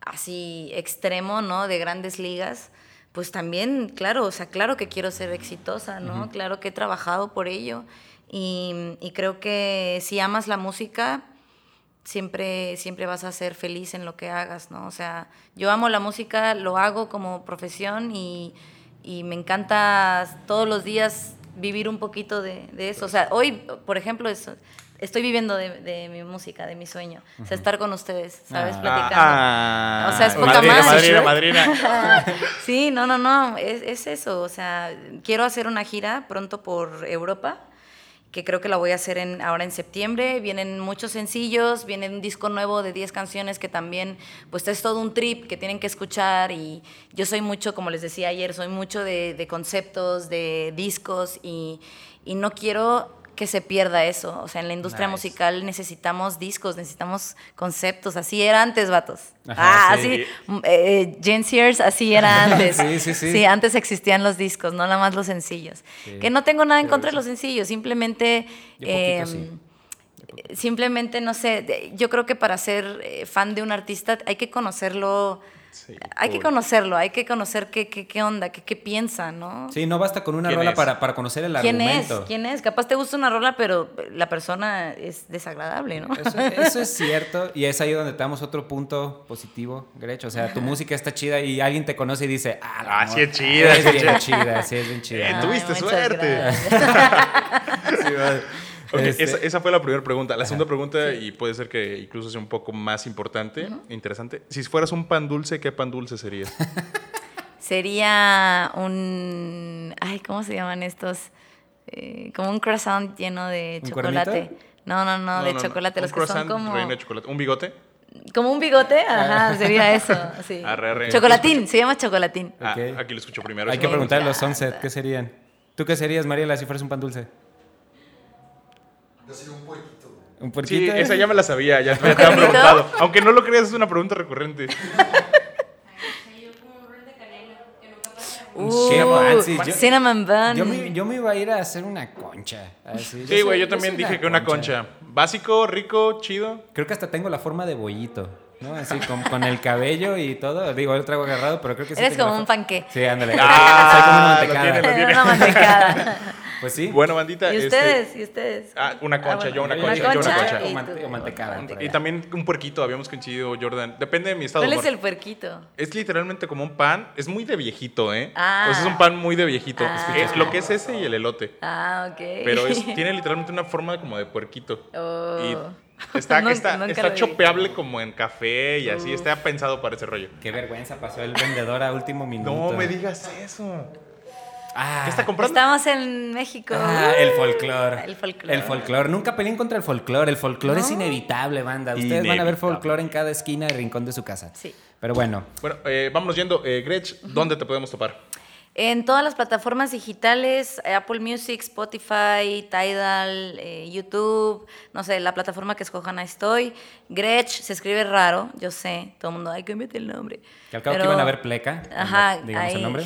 S1: así extremo, ¿no? De grandes ligas, pues también, claro, o sea, claro que quiero ser exitosa, ¿no? Claro que he trabajado por ello. Y, y creo que si amas la música, siempre, siempre vas a ser feliz en lo que hagas, ¿no? O sea, yo amo la música, lo hago como profesión y, y me encanta todos los días vivir un poquito de, de eso. O sea, hoy, por ejemplo, eso, estoy viviendo de, de mi música, de mi sueño. O sea, estar con ustedes, ¿sabes?
S2: Ah.
S1: Platicando.
S3: Ah,
S1: O sea, es poca
S3: madrina, madrina, madrina.
S1: Sí, no, no, no, es, es eso. O sea, quiero hacer una gira pronto por Europa, que creo que la voy a hacer en, ahora en septiembre. Vienen muchos sencillos, viene un disco nuevo de 10 canciones que también, pues es todo un trip que tienen que escuchar. Y yo soy mucho, como les decía ayer, soy mucho de, de conceptos, de discos y, y no quiero que se pierda eso. O sea, en la industria
S2: Nice.
S1: musical necesitamos discos, necesitamos conceptos. Así era antes, vatos.
S2: Ajá,
S1: ah,
S2: sí.
S1: así. mm, eh, Gen Sears, así era antes.
S2: Sí, sí, sí.
S1: Sí, antes existían los discos, no nada más los sencillos.
S2: Sí.
S1: Que no tengo nada en
S2: Pero
S1: contra de los sencillos, simplemente... Eh,
S2: sí.
S1: Simplemente, no sé, yo creo que para ser eh, fan de un artista hay que conocerlo,
S3: Sí,
S1: hay que conocerlo, hay que conocer qué, qué, qué onda, qué, qué piensa, ¿no?
S2: Sí, no basta con una
S3: ¿Quién
S2: rola para, para conocer el
S1: ¿Quién
S2: argumento.
S1: es? ¿Quién es? Capaz te gusta una rola, pero la persona es desagradable, ¿no?
S2: Eso, eso es cierto y es ahí donde te damos otro punto positivo, Grech. O sea, tu música está chida y alguien te conoce y dice, ah, la
S3: Ah, sí es chida,
S2: Es bien
S3: es
S2: chida, sí es bien
S3: Eh,
S2: chida.
S1: Ay,
S3: tuviste suerte.
S2: Sí, va.
S3: Ok,
S2: Este,
S3: esa, esa fue la primera pregunta. La segunda pregunta, y puede ser que incluso sea un poco más importante, interesante. Si fueras un pan dulce, ¿qué pan dulce serías?
S1: Sería un... Ay, ¿cómo se llaman estos? Eh, como un croissant lleno de
S2: ¿Un
S1: chocolate.
S2: cuernito?
S1: No, no, no, de chocolate.
S3: Un
S1: Los que son
S3: croissant
S1: como...
S3: relleno de chocolate. ¿Un bigote?
S1: Como un bigote, ajá, sería eso. Sí.
S3: Arre, arre.
S1: Chocolatín, se llama chocolatín.
S3: Ah, aquí lo escucho primero.
S2: Hay que preguntar a los. Sunset, ¿qué serían? ¿Tú qué serías, Mariela, si fueras un pan dulce?
S4: Yo soy un puerquito.
S2: ¿Un puerquito?
S3: Sí, esa ya me la sabía, ya, ya te han preguntado. Aunque no lo creas, es una pregunta recurrente.
S2: Un chef fancy. Yo-
S1: cinnamon bun.
S2: Yo me, yo me iba a ir a hacer una concha. Así,
S3: Sí,
S2: yo
S3: güey,
S2: soy-
S3: yo también dije que una concha. Básico, rico, chido.
S2: Creo que hasta tengo la forma de bollito, ¿no? Así con, con el cabello y todo. Digo, yo traigo agarrado, pero creo que sí.
S1: Eres como un panqué.
S2: Sí, ándale.
S3: Ah,
S2: Soy como una
S3: lo
S2: mantecada.
S3: tiene, lo tiene.
S1: Una mantecada.
S2: Pues sí.
S3: Bueno, bandita.
S1: ¿Y
S3: este,
S1: ustedes? ¿Y ustedes?
S3: Ah, una concha, yo una
S2: Una
S3: concha, yo una concha.
S2: O
S1: y
S2: mante- o mantecada, ahí.
S3: Y también un puerquito, habíamos coincidido, Jordan. Depende de mi estado
S1: ¿Cuál es el puerquito?
S3: Es literalmente como un pan. Es muy de viejito, ¿eh?
S1: Ah.
S3: Sea, es un pan muy de viejito.
S1: Ah.
S3: Es lo que es ese y el elote.
S1: Ah, ok.
S3: Pero es- tiene literalmente una forma como de puerquito.
S1: Oh.
S3: Y está,
S1: Nunca-
S3: está, chopeable como en café y así. Está pensado para ese rollo.
S2: Qué vergüenza pasó el vendedor a último minuto.
S3: No me digas eso.
S2: Ah,
S3: ¿Qué está comprando?
S1: Estamos en México.
S2: Ah, el folclore.
S1: El folclore.
S2: El folclore. Nunca peleen contra el folclore. El folclore es inevitable, banda. Ustedes van a ver folclore en cada esquina y rincón de su casa.
S1: Sí.
S2: Pero bueno,
S3: Bueno, eh, vámonos yendo. Eh, Gretch, ¿dónde te podemos topar?
S1: En todas las plataformas digitales, eh, Apple Music, Spotify, Tidal, eh, YouTube, no sé, la plataforma que escojan ahí estoy. Gretsch, se escribe raro, yo sé, todo el mundo, ay, cámbiate el nombre.
S2: que al cabo que
S1: Pero-
S2: iban a ver pleca.
S1: Ajá,
S2: digamos el
S1: ahí,
S2: nombre.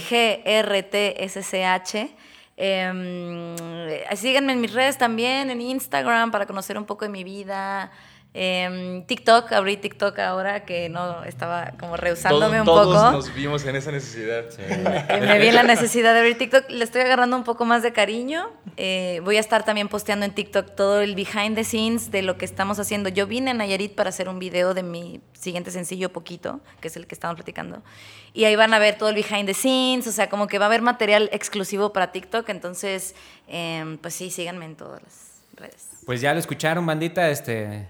S1: G-R-T-S-C-H. Em, eh, síganme en mis redes también, en Instagram, para conocer un poco de mi vida. Em, TikTok, abrí TikTok ahora que no estaba como rehusándome un
S3: todos
S1: poco.
S3: nos vimos en esa necesidad.
S1: Eh, me vi en la necesidad de abrir TikTok. Le estoy agarrando un poco más de cariño. Eh, voy a estar también posteando en TikTok todo el behind the scenes de lo que estamos haciendo. Yo vine a Nayarit para hacer un video de mi siguiente sencillo, Poquito, que es el que estamos platicando. Y ahí van a ver todo el behind the scenes. O sea, como que va a haber material exclusivo para TikTok. Entonces, em, pues sí, síganme en todas las redes.
S2: Pues ya lo escucharon, bandita. Este,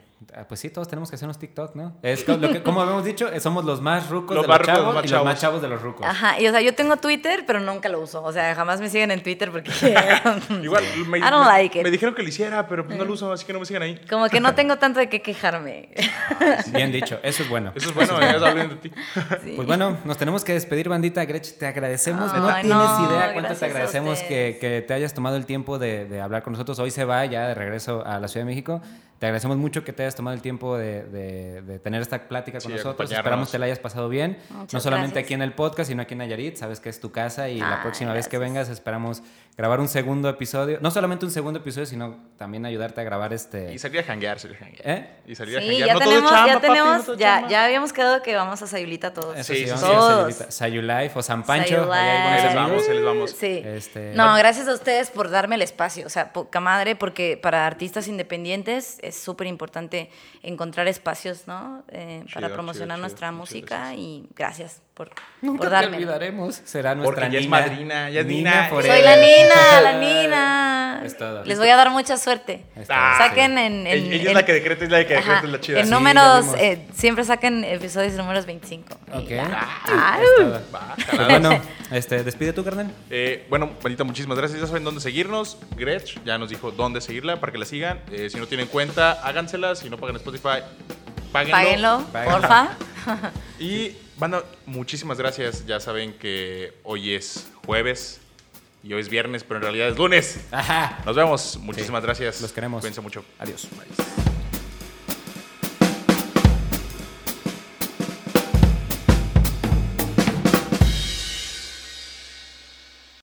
S2: pues sí, todos tenemos que hacernos TikTok, ¿no? Es lo que, como habíamos dicho, eh, somos los más rucos
S3: Los
S2: de los
S3: rucos,
S2: chavos
S3: los más
S2: y los más
S3: chavos.
S2: de los rucos.
S1: Ajá, y o sea, yo tengo Twitter, pero nunca lo uso. O sea, jamás me siguen en Twitter porque...
S3: Igual, me,
S1: I don't
S3: me-
S1: like it.
S3: me dijeron que lo hiciera, pero pues no lo uso, así que no me sigan ahí.
S1: Como que no tengo tanto de qué quejarme.
S2: Bien dicho, eso es bueno.
S3: Eso es bueno, ya hablan de ti.
S1: Sí.
S2: Pues bueno, nos tenemos que despedir, bandita. Gretch, te agradecemos. no
S1: Ay,
S2: tienes
S1: no,
S2: idea cuánto te agradecemos que, que te hayas tomado el tiempo de, de hablar con nosotros. Hoy se va ya de regreso a la Ciudad de México. Te agradecemos mucho que te hayas tomado el tiempo de, de- de tener esta plática con
S3: Sí,
S2: nosotros. Esperamos te la hayas pasado bien.
S1: Muchas
S2: no solamente
S1: gracias.
S2: aquí en el podcast, sino aquí en Nayarit. Sabes que es tu casa y la
S1: Ay,
S2: próxima vez que vengas esperamos grabar un segundo episodio. No solamente un segundo episodio, sino también ayudarte a grabar este...
S3: Y salir a janguear, salir a janguear.
S2: ¿Eh?
S3: Y salir a
S1: Sí,
S3: janguear.
S1: ya
S3: no todo es
S1: tenemos,
S3: chamba,
S1: ya
S3: papi,
S1: tenemos,
S3: no todo es
S1: ya,
S3: chamba.
S1: ya habíamos quedado que vamos a Sayulita todos.
S2: Eso
S3: Sí,
S2: sí, a a
S1: Todos.
S2: Sayulita. Sayulife o San Pancho. Ahí
S3: les vamos, ahí les vamos.
S1: Sí.
S2: Este-
S1: No, gracias a ustedes por darme el espacio. O sea, poca madre, porque para artistas independientes es súper importante encontrar espacios, ¿no? Eh, para promocionar
S3: chido,
S1: nuestra
S3: chido.
S1: Música y gracias por,
S2: Nunca
S1: por
S2: te olvidaremos. Será nuestra
S3: Porque ya es
S2: Nina.
S3: madrina, ya es Nina.
S1: Soy la Nina, la Nina.
S2: Es todo.
S1: Les voy a dar mucha suerte.
S3: Ah,
S1: Saquen
S2: sí.
S1: en, en-
S3: Ella es la que decreta, es la que decreta, es la chida.
S1: En
S2: Sí,
S1: números, eh, siempre saquen episodios números 25. Y
S2: Ok. Ah, bueno, este, despide tú, carnal.
S3: Eh, bueno, Vanita, muchísimas gracias. Ya saben dónde seguirnos. Gretch ya nos dijo dónde seguirla para que la sigan. Eh, si no tienen cuenta, hágansela. Si no pagan Spotify, páguenlo.
S1: Páguenlo,
S2: Páguenlo.
S1: porfa.
S3: Y, banda, muchísimas gracias. Ya saben que hoy es jueves y hoy es viernes, pero en realidad es lunes.
S2: Ajá.
S3: Nos vemos. Muchísimas gracias.
S2: Los queremos.
S3: Cuídense mucho.
S2: Adiós.
S3: Bye.